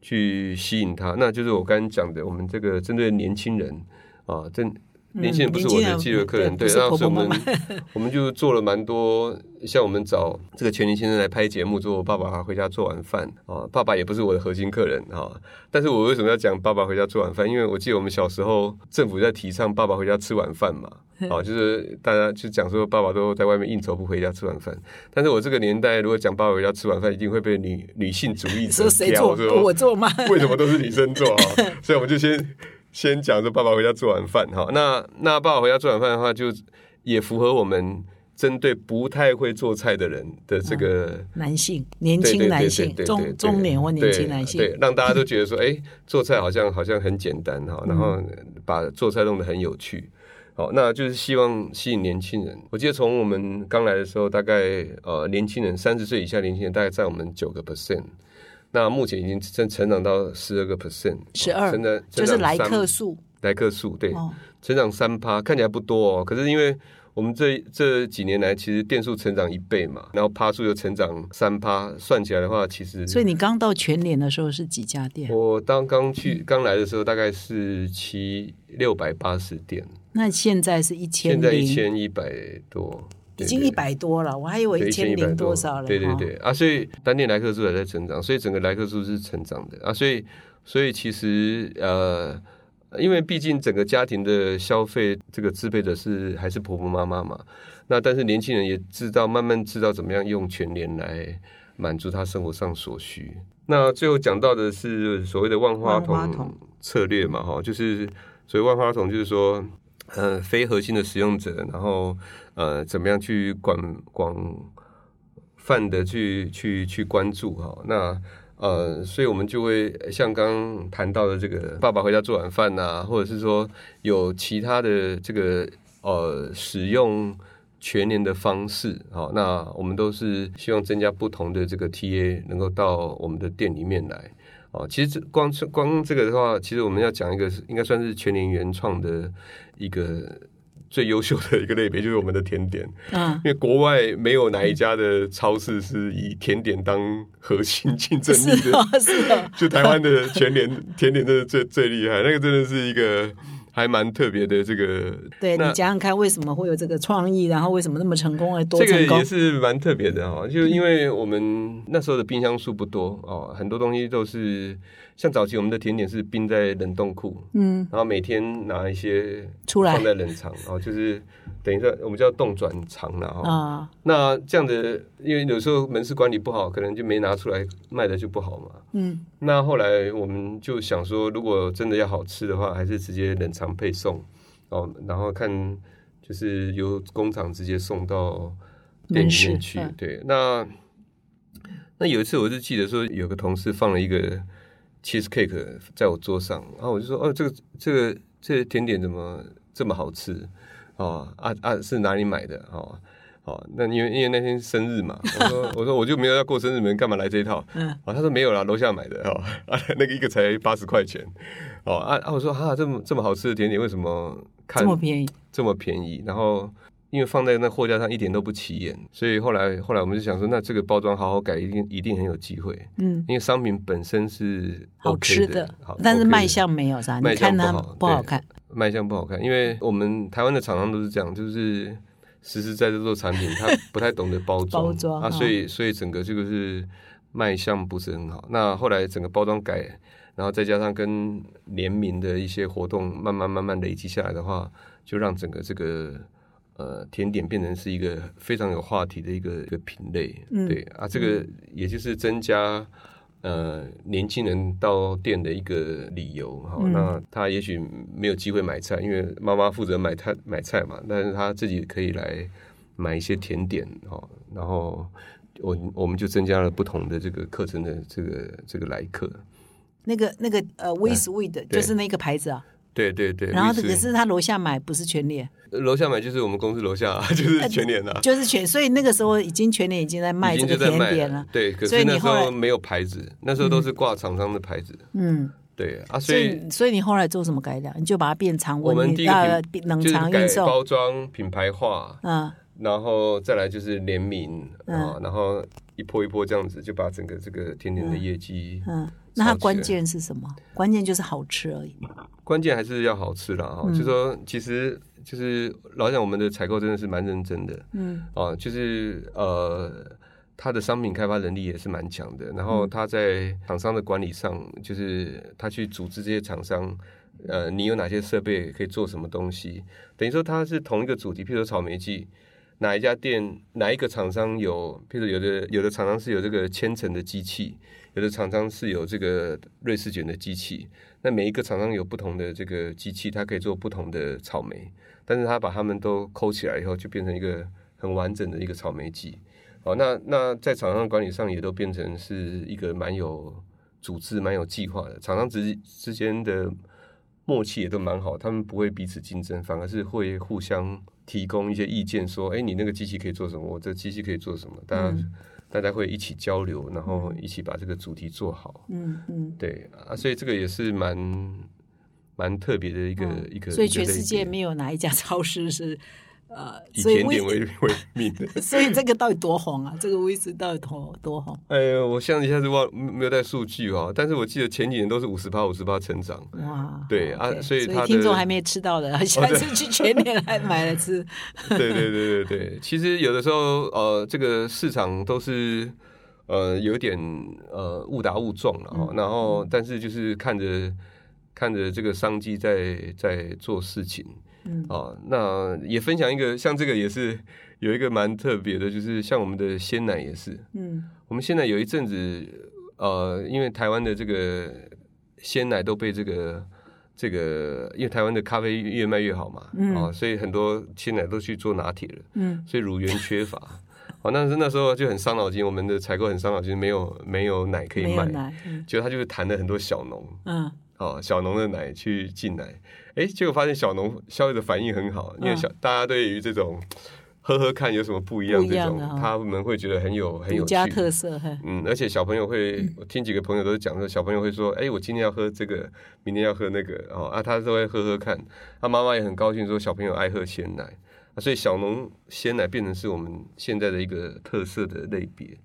去吸引他？那就是我刚刚讲的，我们这个针对年轻人啊，针。年轻人不是我的记录客人，对，然后是我们，我们就做了蛮多，像我们找这个全年先生来拍节目，做爸爸回家做晚饭啊，爸爸也不是我的核心客人啊，但是我为什么要讲爸爸回家做晚饭？因为我记得我们小时候政府在提倡爸爸回家吃晚饭嘛，啊，就是大家就讲说爸爸都在外面应酬不回家吃晚饭，但是我这个年代如果讲爸爸回家吃晚饭，一定会被女女性主义者说谁做我做吗？为什么都是女生做啊？所以我们就先。先讲说爸爸回家做晚饭哈，那那爸爸回家做晚饭的话，就也符合我们针对不太会做菜的人的这个男性，年轻男性，中中年或年轻男性，对，让大家都觉得说，哎，做菜好像好像很简单哈，然后把做菜弄得很有趣，好，那就是希望吸引年轻人。我记得从我们刚来的时候，大概呃年轻人三十岁以下年轻人大概占我们九个 percent。那目前已经成成长到十二个 percent，十二，真的就是来客数，来客数对，成长三趴，看起来不多哦。可是因为我们这这几年来，其实店数成长一倍嘛，然后趴数又成长三趴，算起来的话，其实所以你刚到全年的时候是几家店？我当刚去刚来的时候，大概是七六百八十店，那现在是一千，现在一千一百多。已经一百多了，我还以为一千零多少了。对对对啊，所以单店来客数还在成长，所以整个来客数是成长的啊。所以所以其实呃，因为毕竟整个家庭的消费这个支配的是还是婆婆妈妈嘛。那但是年轻人也知道慢慢知道怎么样用全年来满足他生活上所需。那最后讲到的是所谓的万花筒策略嘛，哈，就是所谓万花筒，就是说。呃，非核心的使用者，然后呃，怎么样去广广泛的去去去关注哈？那呃，所以我们就会像刚谈到的这个爸爸回家做晚饭呐，或者是说有其他的这个呃使用全年的方式好，那我们都是希望增加不同的这个 TA 能够到我们的店里面来。哦，其实光光这个的话，其实我们要讲一个，应该算是全年原创的一个最优秀的一个类别，就是我们的甜点。嗯，因为国外没有哪一家的超市是以甜点当核心竞争力的，是的，就台湾的全年 甜点真的最最厉害，那个真的是一个。还蛮特别的，这个 对你想想看，为什么会有这个创意？然后为什么那么成功？哎，多这个也是蛮特别的哈，就因为我们那时候的冰箱数不多哦，很多东西都是。像早期我们的甜点是冰在冷冻库，嗯，然后每天拿一些出来放在冷藏，然后就是等一下我们叫冻转藏了哈。那这样的，因为有时候门市管理不好，可能就没拿出来卖的就不好嘛。嗯，那后来我们就想说，如果真的要好吃的话，还是直接冷藏配送哦，然后看就是由工厂直接送到店里面去。对，那那有一次我就记得说，有个同事放了一个。Cheese cake 在我桌上，然后我就说：“哦，这个这个这甜点怎么这么好吃？哦，啊啊，是哪里买的？哦，哦，那因为因为那天生日嘛，我说我说我就没有要过生日，你们干嘛来这一套？嗯，啊，他说没有啦，楼下买的哦，啊，那个一个才八十块钱，哦，啊啊，我说哈，这么这么好吃的甜点，为什么这么便宜？这么便宜，然后。因为放在那货架上一点都不起眼，所以后来后来我们就想说，那这个包装好好改，一定一定很有机会。嗯，因为商品本身是好吃的，但是卖相没有啥，卖相不好，不好看。卖相不好看，因为我们台湾的厂商都是这样，就是实实在在做产品，他不太懂得包装，包装啊，所以所以整个这个是卖相不是很好。那后来整个包装改，然后再加上跟联名的一些活动，慢慢慢慢累积下来的话，就让整个这个。呃，甜点变成是一个非常有话题的一个一个品类，对啊，这个也就是增加呃年轻人到店的一个理由哈。那他也许没有机会买菜，因为妈妈负责买菜买菜嘛，但是他自己可以来买一些甜点哈。然后我我们就增加了不同的这个课程的这个这个来客。那个那个呃，We Sweet 就是那个牌子啊。对对对。然后可是他楼下买不是全脸。楼下买就是我们公司楼下，就是全脸的，就是全。所以那个时候已经全脸已经在卖这个甜点了。对，可是那时候没有牌子，那时候都是挂厂商的牌子。嗯，对啊，所以所以你后来做什么改良？你就把它变常温，我们第一个冷藏运送，包装品牌化，嗯，然后再来就是联名啊，然后一波一波这样子，就把整个这个甜点的业绩，嗯。那它关键是什么？关键就是好吃而已。关键还是要好吃啦哈。就说其实就是老讲我们的采购真的是蛮认真的。嗯。啊，就是呃，他的商品开发能力也是蛮强的。然后他在厂商的管理上，就是他去组织这些厂商，呃，你有哪些设备可以做什么东西？等于说他是同一个主题，譬如说草莓季，哪一家店哪一个厂商有？譬如有的有的厂商是有这个千层的机器。有的厂商是有这个瑞士卷的机器，那每一个厂商有不同的这个机器，它可以做不同的草莓，但是它把它们都抠起来以后，就变成一个很完整的一个草莓机。哦，那那在厂商管理上也都变成是一个蛮有组织、蛮有计划的，厂商之之间的默契也都蛮好，他们不会彼此竞争，反而是会互相提供一些意见，说，哎，你那个机器可以做什么？我这机器可以做什么？大家。大家会一起交流，然后一起把这个主题做好。嗯嗯，对啊，所以这个也是蛮蛮特别的一个一个。所以全世界没有哪一家超市是。呃，以甜点为 为命的，所以这个到底多红啊？这个威士到底多多红？哎呀，我想一下子忘没有带数据哈，但是我记得前几年都是五十八、五十八成长。哇，对啊，所以听众还没吃到的，下次去全年来买来吃。对 对对对对，其实有的时候呃，这个市场都是呃有点呃误打误撞了哈，然后但是就是看着看着这个商机在在做事情。嗯。啊，那也分享一个，像这个也是有一个蛮特别的，就是像我们的鲜奶也是，嗯，我们现在有一阵子，呃，因为台湾的这个鲜奶都被这个这个，因为台湾的咖啡越卖越好嘛，啊，所以很多鲜奶都去做拿铁了，嗯，所以乳源缺乏，哦，但是那时候就很伤脑筋，我们的采购很伤脑筋，没有没有奶可以卖，就他就是谈了很多小农，嗯，哦，小农的奶去进来。哎，结果发现小农消费的反应很好，因为小大家对于这种喝喝看有什么不一样这种，他们会觉得很有很有趣特色。嗯，而且小朋友会，我听几个朋友都是讲说，小朋友会说，哎，我今天要喝这个，明天要喝那个，哦啊，他都会喝喝看。他妈妈也很高兴，说小朋友爱喝鲜奶，所以小农鲜奶变成是我们现在的一个特色的类别。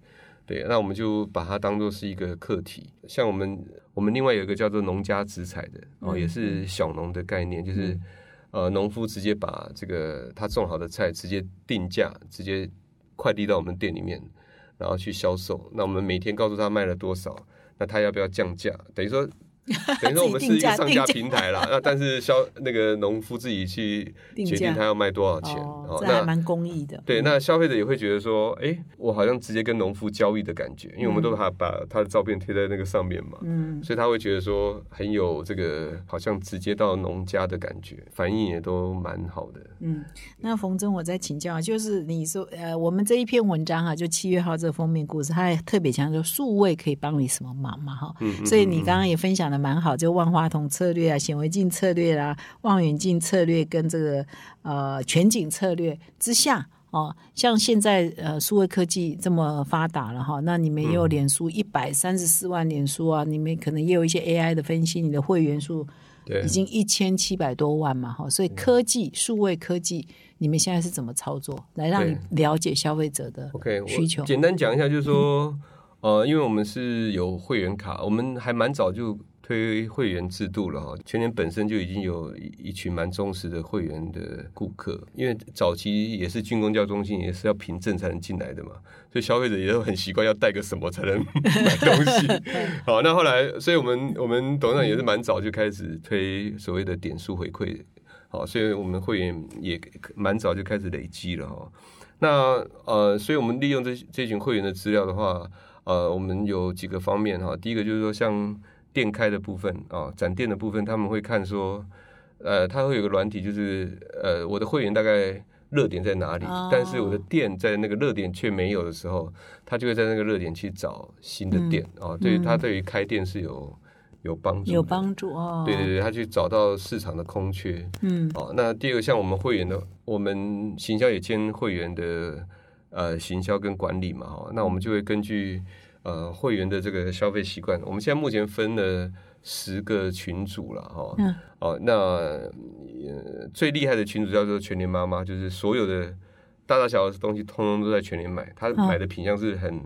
对，那我们就把它当做是一个课题。像我们，我们另外有一个叫做农家直采的，哦，也是小农的概念，就是呃，农夫直接把这个他种好的菜直接定价，直接快递到我们店里面，然后去销售。那我们每天告诉他卖了多少，那他要不要降价？等于说。等于说我们是一个上架平台啦，那但是消 那个农夫自己去决定他要卖多少钱，哦，那还蛮公益的。对，那消费者也会觉得说，哎，我好像直接跟农夫交易的感觉，因为我们都把把他的照片贴在那个上面嘛，嗯，所以他会觉得说很有这个好像直接到农家的感觉，反应也都蛮好的。嗯，那冯真，我再请教，就是你说呃，我们这一篇文章哈，就七月号这封面故事，他特别强调数位可以帮你什么忙嘛哈，嗯，所以你刚刚也分享的。蛮好，就万花筒策略啊、显微镜策略啦、望远镜策略跟这个呃全景策略之下哦，像现在呃数位科技这么发达了哈，那你们也有脸书一百三十四万脸书啊，你们可能也有一些 AI 的分析，你的会员数已经一千七百多万嘛哈，所以科技数位科技，你们现在是怎么操作来让你了解消费者的 OK 需求？简单讲一下，就是说呃，因为我们是有会员卡，我们还蛮早就。推会员制度了哈，全年本身就已经有一群蛮忠实的会员的顾客，因为早期也是军工教中心，也是要凭证才能进来的嘛，所以消费者也都很习惯要带个什么才能买东西。好，那后来，所以我们我们董事长也是蛮早就开始推所谓的点数回馈，好，所以我们会员也蛮早就开始累积了哈。那呃，所以我们利用这这群会员的资料的话。呃，我们有几个方面哈。第一个就是说，像店开的部分啊，展店的部分，他们会看说，呃，他会有个软体，就是呃，我的会员大概热点在哪里，但是我的店在那个热点却没有的时候，他就会在那个热点去找新的店啊。对他对于开店是有有帮助，有帮助哦。对对对，他去找到市场的空缺。嗯，哦，那第二个像我们会员的，我们行销也兼会员的。呃，行销跟管理嘛，哈，那我们就会根据呃会员的这个消费习惯，我们现在目前分了十个群组了，哈，嗯，哦，那呃最厉害的群组叫做全年妈妈，就是所有的大大小小的东西，通通都在全年买，他买的品相是很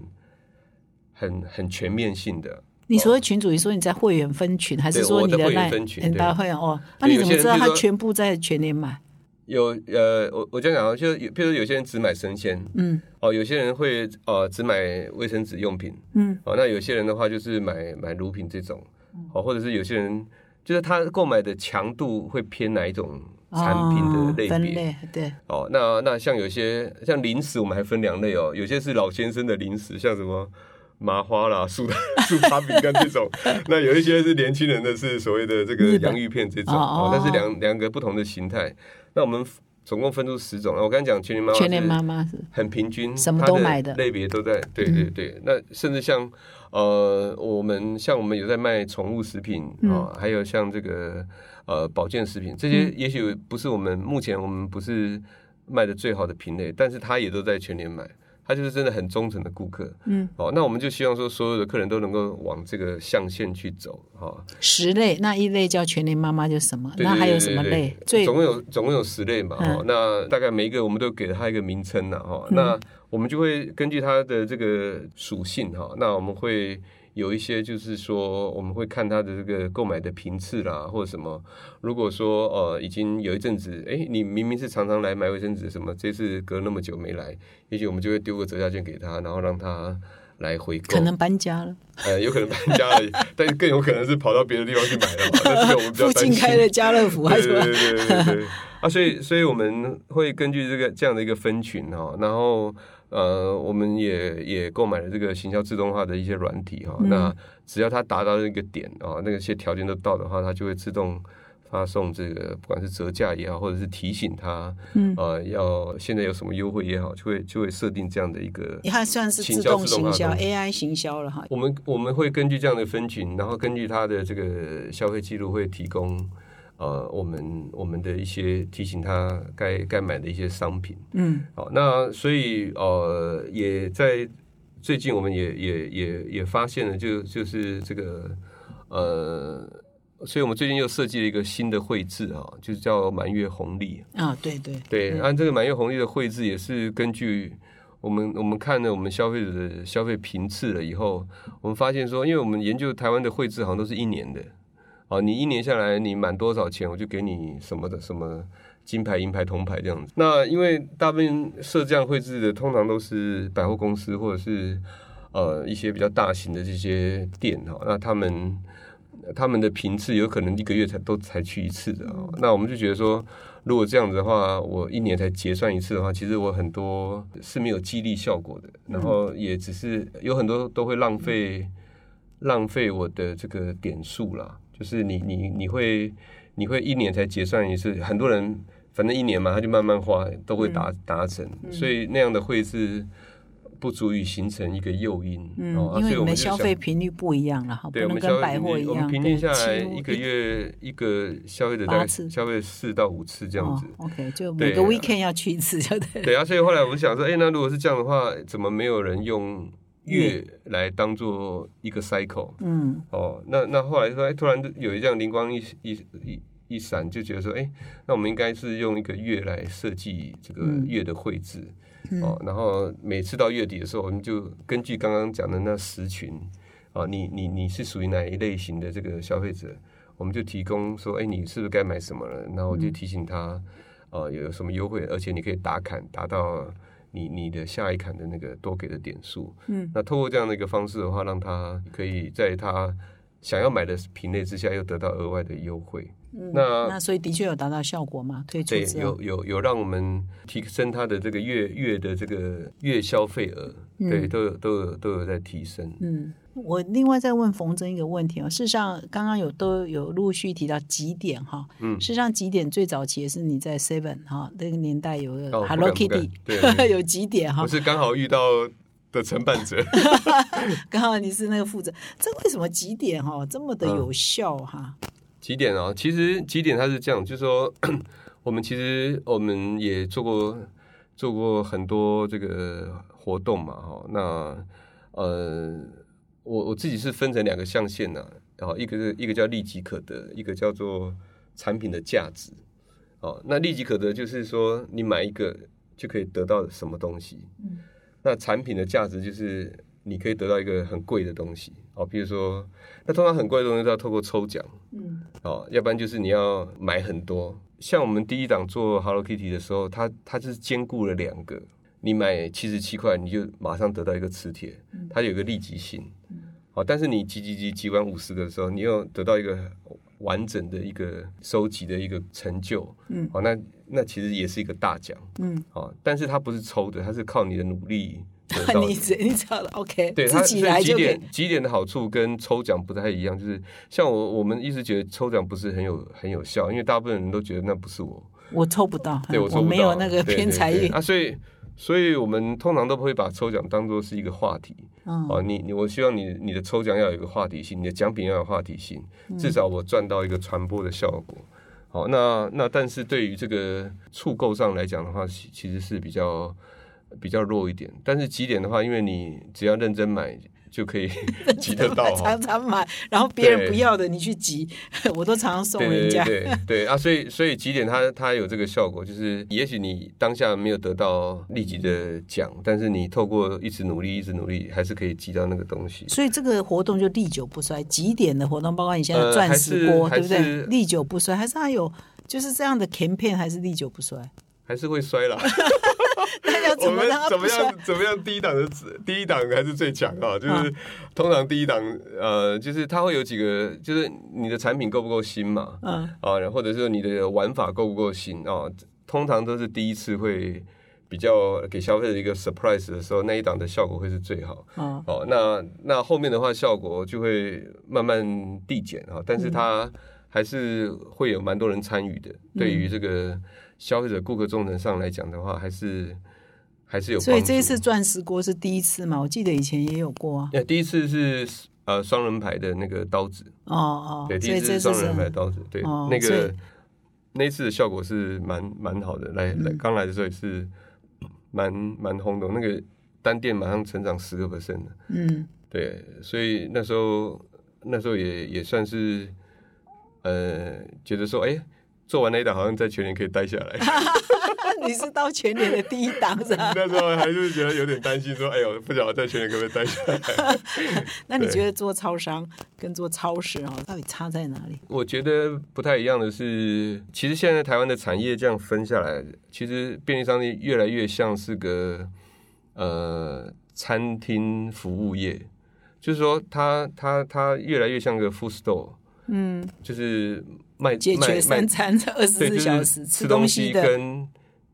很很全面性的。你所谓群主，你说你在会员分群，还是说你的会员分群？大会员哦，那你怎么知道他全部在全年买？有呃，我我这样讲啊，就比如说有些人只买生鲜，嗯，哦，有些人会呃只买卫生纸用品，嗯，哦，那有些人的话就是买买乳品这种，哦，或者是有些人就是他购买的强度会偏哪一种产品的类别，对，哦，那那像有些像零食，我们还分两类哦，有些是老先生的零食，像什么麻花啦、素素茶饼干这种，那有一些是年轻人的是所谓的这个洋芋片这种，哦，但是两两个不同的形态。那我们总共分出十种。我刚才讲全年妈妈，全年妈妈是很平均，什么都买的类别都在。对对对，那甚至像呃，我们像我们有在卖宠物食品啊，还有像这个呃保健食品，这些也许不是我们目前我们不是卖的最好的品类，但是它也都在全年买。他就是真的很忠诚的顾客，嗯，哦，那我们就希望说，所有的客人都能够往这个象限去走，哈。十类，那一类叫全年妈妈，就是什么？那还有什么类？最总共有总共有十类嘛，哈。那大概每一个我们都给了他一个名称了，哈。那我们就会根据它的这个属性，哈，那我们会。有一些就是说，我们会看他的这个购买的频次啦，或者什么。如果说呃，已经有一阵子，哎，你明明是常常来买卫生纸，什么这次隔那么久没来，也许我们就会丢个折价券给他，然后让他来回购。可能搬家了，呃，有可能搬家了，但更有可能是跑到别的地方去买了嘛。那这个我们比较 附近开了家乐福 还是对对对对对啊，所以所以我们会根据这个这样的一个分群哈，然后。呃，我们也也购买了这个行销自动化的一些软体哈，那只要它达到那个点啊，那些条件都到的话，它就会自动发送这个，不管是折价也好，或者是提醒他，嗯，呃，要现在有什么优惠也好，就会就会设定这样的一个，它算是自动行销 AI 行销了哈。我们我们会根据这样的分群，然后根据他的这个消费记录，会提供。呃，我们我们的一些提醒他该该买的一些商品，嗯，好，那所以呃，也在最近我们也也也也发现了，就就是这个呃，所以我们最近又设计了一个新的绘制啊，就是叫满月红利啊，对对。对，按这个满月红利的绘制也是根据我们我们看了我们消费者的消费频次了以后，我们发现说，因为我们研究台湾的绘制好像都是一年的。哦，你一年下来你满多少钱，我就给你什么的什么金牌、银牌、铜牌这样子。那因为大部分设这样绘制的，通常都是百货公司或者是呃一些比较大型的这些店哈。那他们他们的频次有可能一个月才都才去一次的哦。那我们就觉得说，如果这样子的话，我一年才结算一次的话，其实我很多是没有激励效果的，然后也只是有很多都会浪费浪费我的这个点数啦。就是你你你会你会一年才结算一次，很多人反正一年嘛，他就慢慢花都会达达成，所以那样的会是不足以形成一个诱因。嗯，因为我们消费频率不一样了，哈，不能跟百货一样。我们平均下来一个月一个消费者大概消费四到五次这样子。OK，就每个 weekend 要去一次，就对。对啊，所以后来我们想说，哎，那如果是这样的话，怎么没有人用？月来当做一个 cycle，嗯，哦，那那后来说，哎，突然有一这样灵光一一一一闪，就觉得说，哎，那我们应该是用一个月来设计这个月的绘制，哦，然后每次到月底的时候，我们就根据刚刚讲的那十群，啊，你你你是属于哪一类型的这个消费者，我们就提供说，哎，你是不是该买什么了？然后我就提醒他，呃，有什么优惠，而且你可以打卡达到。你你的下一坎的那个多给的点数，嗯，那透过这样的一个方式的话，让他可以在他想要买的品类之下，又得到额外的优惠。嗯那那所以的确有达到效果嘛？推出对，有，有有让我们提升它的这个月月的这个月消费额，对，都有都有都有在提升。嗯，我另外再问冯真一个问题哦。事实上，刚刚有都有陆续提到几点哈。嗯事实上，几点最早期也是你在 Seven 哈那个年代有个 Hello Kitty，对对 有几点哈我。是刚好遇到的承办者，刚好你是那个负责，这为什么几点哈这么的嗯有效哈？几点哦？其实几点它是这样，就是说我们其实我们也做过做过很多这个活动嘛，哈。那呃，我我自己是分成两个象限呢、然后一个是一个叫利即可得，一个叫做产品的价值。哦，那利即可得就是说你买一个就可以得到什么东西。嗯那产品的价值就是你可以得到一个很贵的东西。哦，比如说，那通常很贵的东西都要透过抽奖。嗯哦，要不然就是你要买很多。像我们第一档做 Hello Kitty 的时候，它它就是兼顾了两个，你买七十七块，你就马上得到一个磁铁，它有一个立即性。好、但是你集集集集完五十个的时候，你又得到一个完整的一个收集的一个成就。嗯好、那那其实也是一个大奖。嗯，好、但是它不是抽的，它是靠你的努力。你你知道了，OK，对，它自己所以几点。几点的好处跟抽奖不太一样，就是像我我们一直觉得抽奖不是很有很有效，因为大部分人都觉得那不是我，我抽不到，对我抽不到没有那个偏财运。啊，所以所以我们通常都不会把抽奖当做是一个话题。嗯哦，你你我希望你你的抽奖要有一个话题性，你的奖品要有话题性，嗯至少我赚到一个传播的效果。好，那那但是对于这个触购上来讲的话，其其实是比较比较弱一点。但是几点的话，因为你只要认真买就可以 集得到哈常。常买，然后别人不要的你去集，我都常常送人家。对对啊，所以所以几点它它有这个效果，就是也许你当下没有得到立即的奖，但是你透过一直努力一直努力，还是可以集到那个东西。所以这个活动就历久不衰，几点的活动，包括你现在呃钻石锅，对不对？历久不衰，还是它有就是这样的 campaign，还是历久不衰？还是会摔啦。那要我们怎么怎么？样？怎么样？第一档的第一档还是最强啊！就是通常第一档，呃，就是它会有几个，就是你的产品够不够新嘛，嗯啊，然后或者是你的玩法够不够新啊，通常都是第一次会比较给消费者一个 surprise 的时候，那一档的效果会是最好。嗯哦，那那后面的话效果就会慢慢递减啊，但是它还是会有蛮多人参与的。对于这个消费者顾客忠诚上来讲的话，还是还是有。所以这一次钻石锅是第一次嘛？我记得以前也有过啊。呃，第一次是呃双人牌的那个刀子，哦哦，对，第一次是双人牌的刀子，对，那个那次的效果是蛮蛮好的，来来刚来的时候也是蛮蛮轰动，那个单店马上成长十个 percent 的，嗯，对，所以那时候那时候也也算是呃觉得说，哎、做完那一档好像在全年可以待下来，你是到全年的第一档是吧？那时候还是觉得有点担心，说，哎呦，不晓得在全年可不可以待下来。那你对觉得做超商跟做超市哦，到底差在哪里？我觉得不太一样的是，其实现在台湾的产业这样分下来，其实便利商店越来越像是个呃餐厅服务业，就是说它它它越来越像个 food store，嗯，就是卖解决三餐 二十四小是时吃吃东西的，跟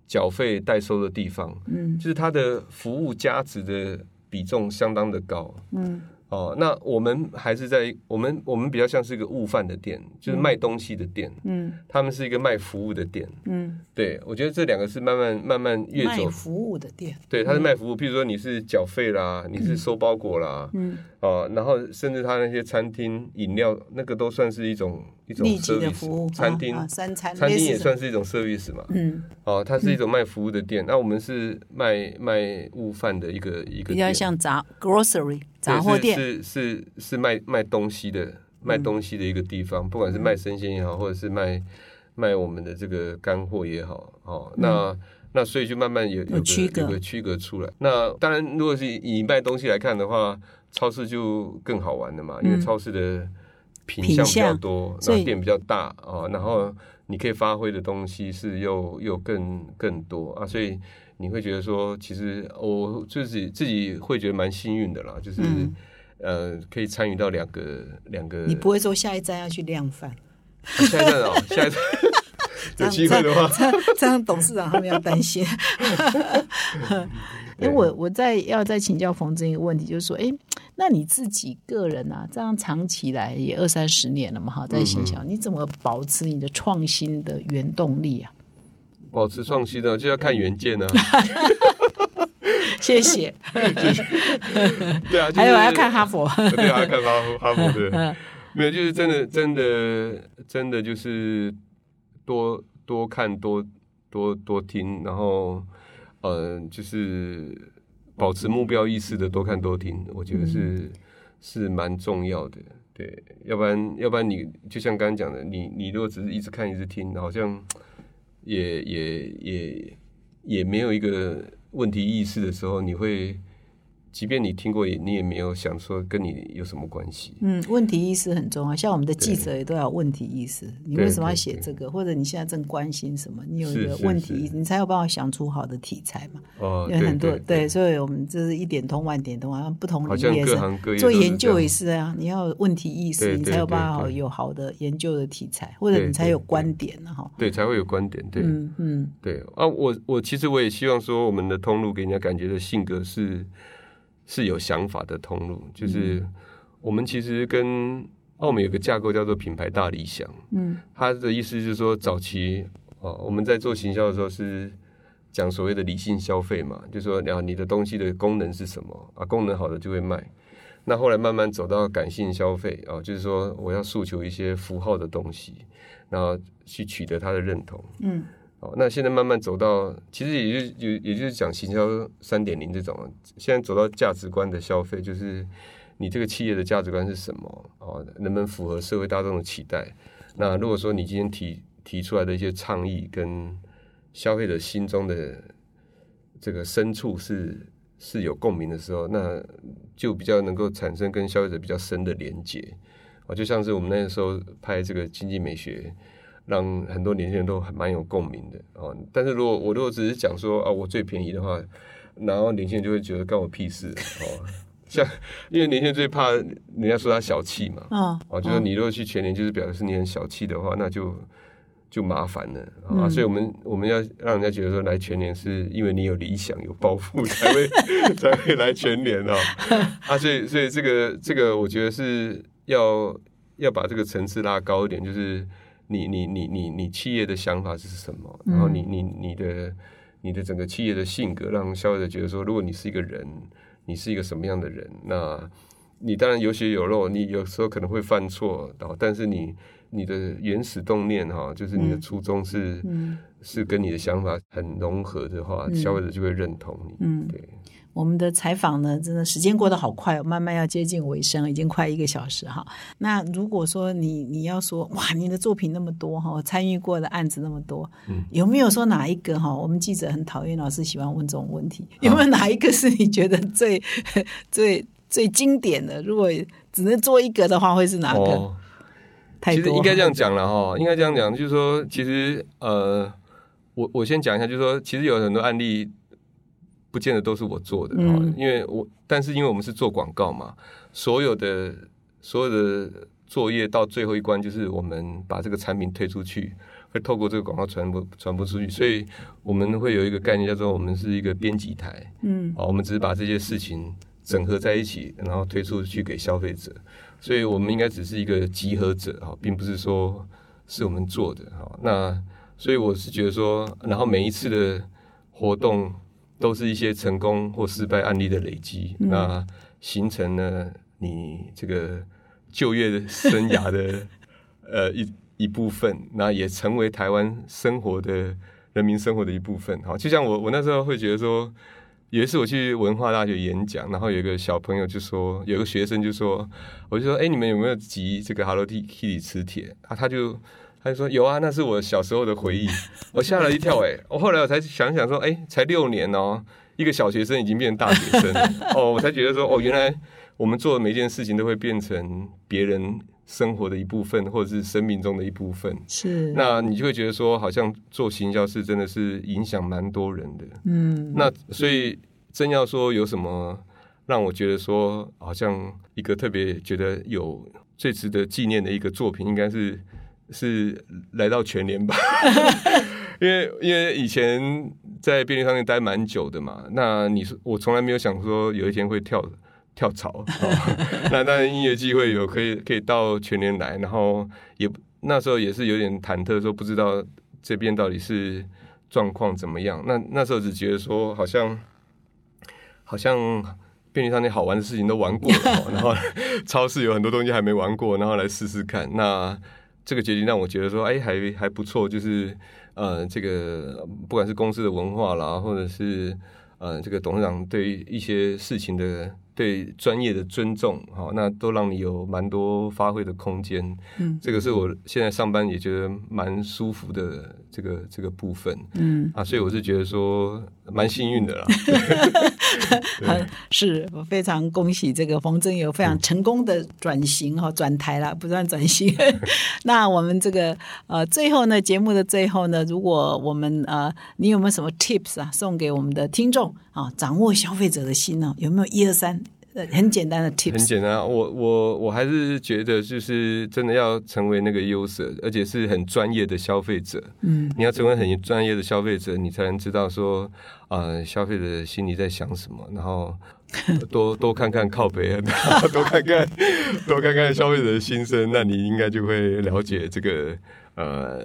缴费代收的地方，嗯。就是它的服务价值的比重相当的高。嗯。哦，那我们还是在我们我们比较像是一个物饭的店，就是卖东西的店，嗯。他们是一个卖服务的店。嗯，对我觉得这两个是慢慢慢慢越走，服务的店，对，它是卖服务，譬如说你是缴费啦，你是收包裹啦，嗯，哦，然后甚至他那些餐厅饮料那个都算是一种一种立即的 service，服务，餐厅啊啊三餐，餐厅也算是一种 service 嘛，嗯，哦，它是一种卖服务的店，那我们是卖卖物贩的一个一个比较店像杂 grocery 对杂货店，是是是是卖卖东西的卖东西的一个地方，不管是卖生鲜也好，或者是卖卖我们的这个干货也好，哦，那。那所以就慢慢有有个有个区隔出来。那当然，如果是以卖东西来看的话，超市就更好玩了嘛，因为超市的品品相比较多，然后店比较大啊，然后你可以发挥的东西是又又更更多啊，所以你会觉得说，其实我自己自己会觉得蛮幸运的啦，就是。嗯呃，可以参与到两个两个。你不会说下一站要去量贩？下一站哦，下一站 有机会的话，这样这样董事长他们要担心。因 为我我在要再请教冯真一个问题，就是说，哎，那你自己个人啊，这样长期来也二三十年了嘛，哈，在行销，你怎么保持你的创新的原动力啊？保持创新呢，就要看原件呢。谢谢。对啊，还有要看哈佛。对啊，看哈佛，哈佛对。没有，就是真的，真的，真的就是多多看，多多多听，然后。呃，就是保持目标意识的，多看多听，我觉得是是蛮重要的。对，要不然要不然你就像刚刚讲的，你你如果只是一直看一直听，好像也也也也没有一个问题意识的时候，你会。即便你听过，也你也没有想说跟你有什么关系。嗯，问题意识很重要，像我们的记者也都要问题意识。你为什么要写这个？或者你现在正关心什么？你有一个问题意识，你才有办法想出好的题材嘛。哦，有很多对，所以我们这是一点通万点通啊，不同领域做研究也是啊，你要有问题意识，你才有办法有好的研究的题材，或者你才有观点呢哈。对，才会有观点。对，嗯嗯，对啊，我我其实我也希望说，我们的通路给人家感觉的性格是。是有想法的通路，就是我们其实跟澳门有个架构叫做品牌大理想。嗯，他的意思就是说，早期哦，我们在做行销的时候是讲所谓的理性消费嘛，就说啊，你的东西的功能是什么啊？功能好的就会卖。那后来慢慢走到感性消费啊，就是说我要诉求一些符号的东西，然后去取得他的认同。嗯。哦，那现在慢慢走到，其实也就也也就是讲行销三点零这种，现在走到价值观的消费，就是你这个企业的价值观是什么？哦，能不能符合社会大众的期待？那如果说你今天提提出来的一些倡议，跟消费者心中的这个深处是是有共鸣的时候，那就比较能够产生跟消费者比较深的连接。哦，就像是我们那时候拍这个经济美学。让很多年轻人都蛮有共鸣的哦。但是如果我如果只是讲说啊，我最便宜的话，然后年轻人就会觉得干我屁事哦。像因为年轻人最怕人家说他小气嘛，哦，哦，就是你如果去全年就是表示你很小气的话，那就就麻烦了啊。所以我们我们要让人家觉得说来全年是因为你有理想有抱负才会 才会来全年哦。啊，所以所以这个这个我觉得是要要把这个层次拉高一点，就是。你你你你你企业的想法是什么？然后你你你的你的整个企业的性格，让消费者觉得说，如果你是一个人，你是一个什么样的人？那你当然有血有肉，你有时候可能会犯错，然后但是你你的原始动念哈，就是你的初衷是是跟你的想法很融合的话，消费者就会认同你。嗯，对。我们的采访呢，真的时间过得好快，慢慢要接近尾声，已经快一个小时哈。那如果说你你要说哇，你的作品那么多哈，参与过的案子那么多，嗯，有没有说哪一个哈？我们记者很讨厌老师喜欢问这种问题，有没有哪一个是你觉得最 最最经典的？如果只能做一个的话，会是哪个？其实应该这样讲了 哈，应该这样讲，就是说，其实呃，我我先讲一下，就是说，其实有很多案例。不见得都是我做的哈，因为我但是因为我们是做广告嘛，所有的所有的作业到最后一关就是我们把这个产品推出去，会透过这个广告传播传播出去，所以我们会有一个概念叫做我们是一个编辑台，嗯，好，我们只是把这些事情整合在一起，然后推出去给消费者，所以我们应该只是一个集合者哈，并不是说是我们做的哈。那所以我是觉得说，然后每一次的活动。都是一些成功或失败案例的累积，那形成了你这个就业生涯的 呃一一部分，那也成为台湾生活的人民生活的一部分。哈，就像我我那时候会觉得说，有一次我去文化大学演讲，然后有一个小朋友就说，有个学生就说，我就说，哎，你们有没有集这个 Hello Kitty 磁铁啊？他就。他就说有啊，那是我小时候的回忆，我吓了一跳哎！我后来我才想想说，哎，才六年哦，一个小学生已经变大学生哦，我才觉得说，哦，原来我们做的每一件事情都会变成别人生活的一部分，或者是生命中的一部分。是，那你就会觉得说，好像做行销是真的是影响蛮多人的。嗯，那所以真要说有什么让我觉得说，好像一个特别觉得有最值得纪念的一个作品，应该是是来到全联吧。因为因为以前在便利商店待蛮久的嘛，那你说我从来没有想说有一天会跳跳槽，哦、那那音乐机会有可以可以到全年来，然后也那时候也是有点忐忑，说不知道这边到底是状况怎么样。那那时候只觉得说好像好像便利商店好玩的事情都玩过了，哦然后超市有很多东西还没玩过，然后来试试看。那这个决定让我觉得说，哎，还还不错，就是。呃，这个不管是公司的文化啦，或者是呃，这个董事长对一些事情的对专业的尊重，好，那都让你有蛮多发挥的空间。嗯，这个是我现在上班也觉得蛮舒服的这个这个部分。嗯，啊，所以我是觉得说蛮幸运的啦。很是我非常恭喜这个冯真有非常成功的转型哈、转台了，不断转型。那我们这个呃最后呢，节目的最后呢，如果我们呃你有没有什么 tips 啊，送给我们的听众啊，掌握消费者的心呢？有没有一二三？呃，很简单的 tips，很简单啊，我我我还是觉得就是真的要成为那个 user，而且是很专业的消费者。嗯，你要成为很专业的消费者，你才能知道说，呃，消费者心里在想什么，然后多多看看靠北，多看看多看看消费者的心声，那你应该就会了解这个呃，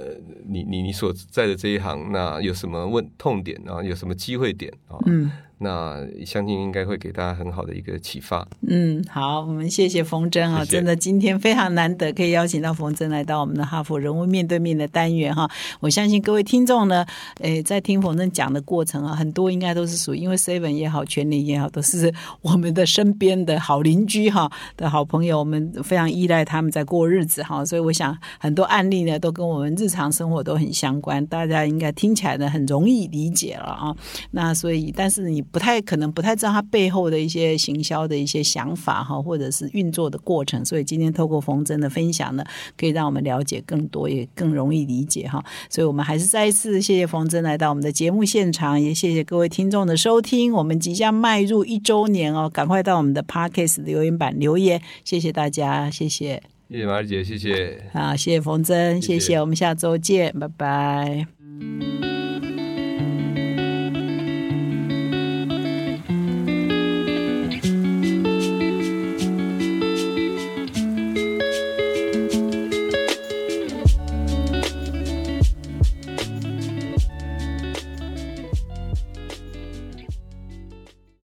你你你所在的这一行，那有什么问痛点啊，有什么机会点啊？嗯。那相信应该会给大家很好的一个启发。嗯，好，我们谢谢冯真啊，谢谢真的今天非常难得可以邀请到冯真来到我们的哈佛人物面对面的单元哈。我相信各位听众呢，诶，在听冯真讲的过程啊，很多应该都是属于因为 Seven 也好，全联也好，都是我们的身边的好邻居哈的好朋友，我们非常依赖他们在过日子哈，所以我想很多案例呢都跟我们日常生活都很相关，大家应该听起来呢很容易理解了啊。那所以，但是你不太可能不太知道它背后的一些行销的一些想法哈，或者是运作的过程。所以今天透过冯真的分享呢，可以让我们了解更多，也更容易理解哈。所以我们还是再一次谢谢冯真来到我们的节目现场，也谢谢各位听众的收听。我们即将迈入一周年哦，赶快到我们的 Podcast 留言板留言，谢谢大家，谢谢谢谢马儿姐，谢谢。啊，谢谢冯真，谢谢谢谢，我们下周见，拜拜。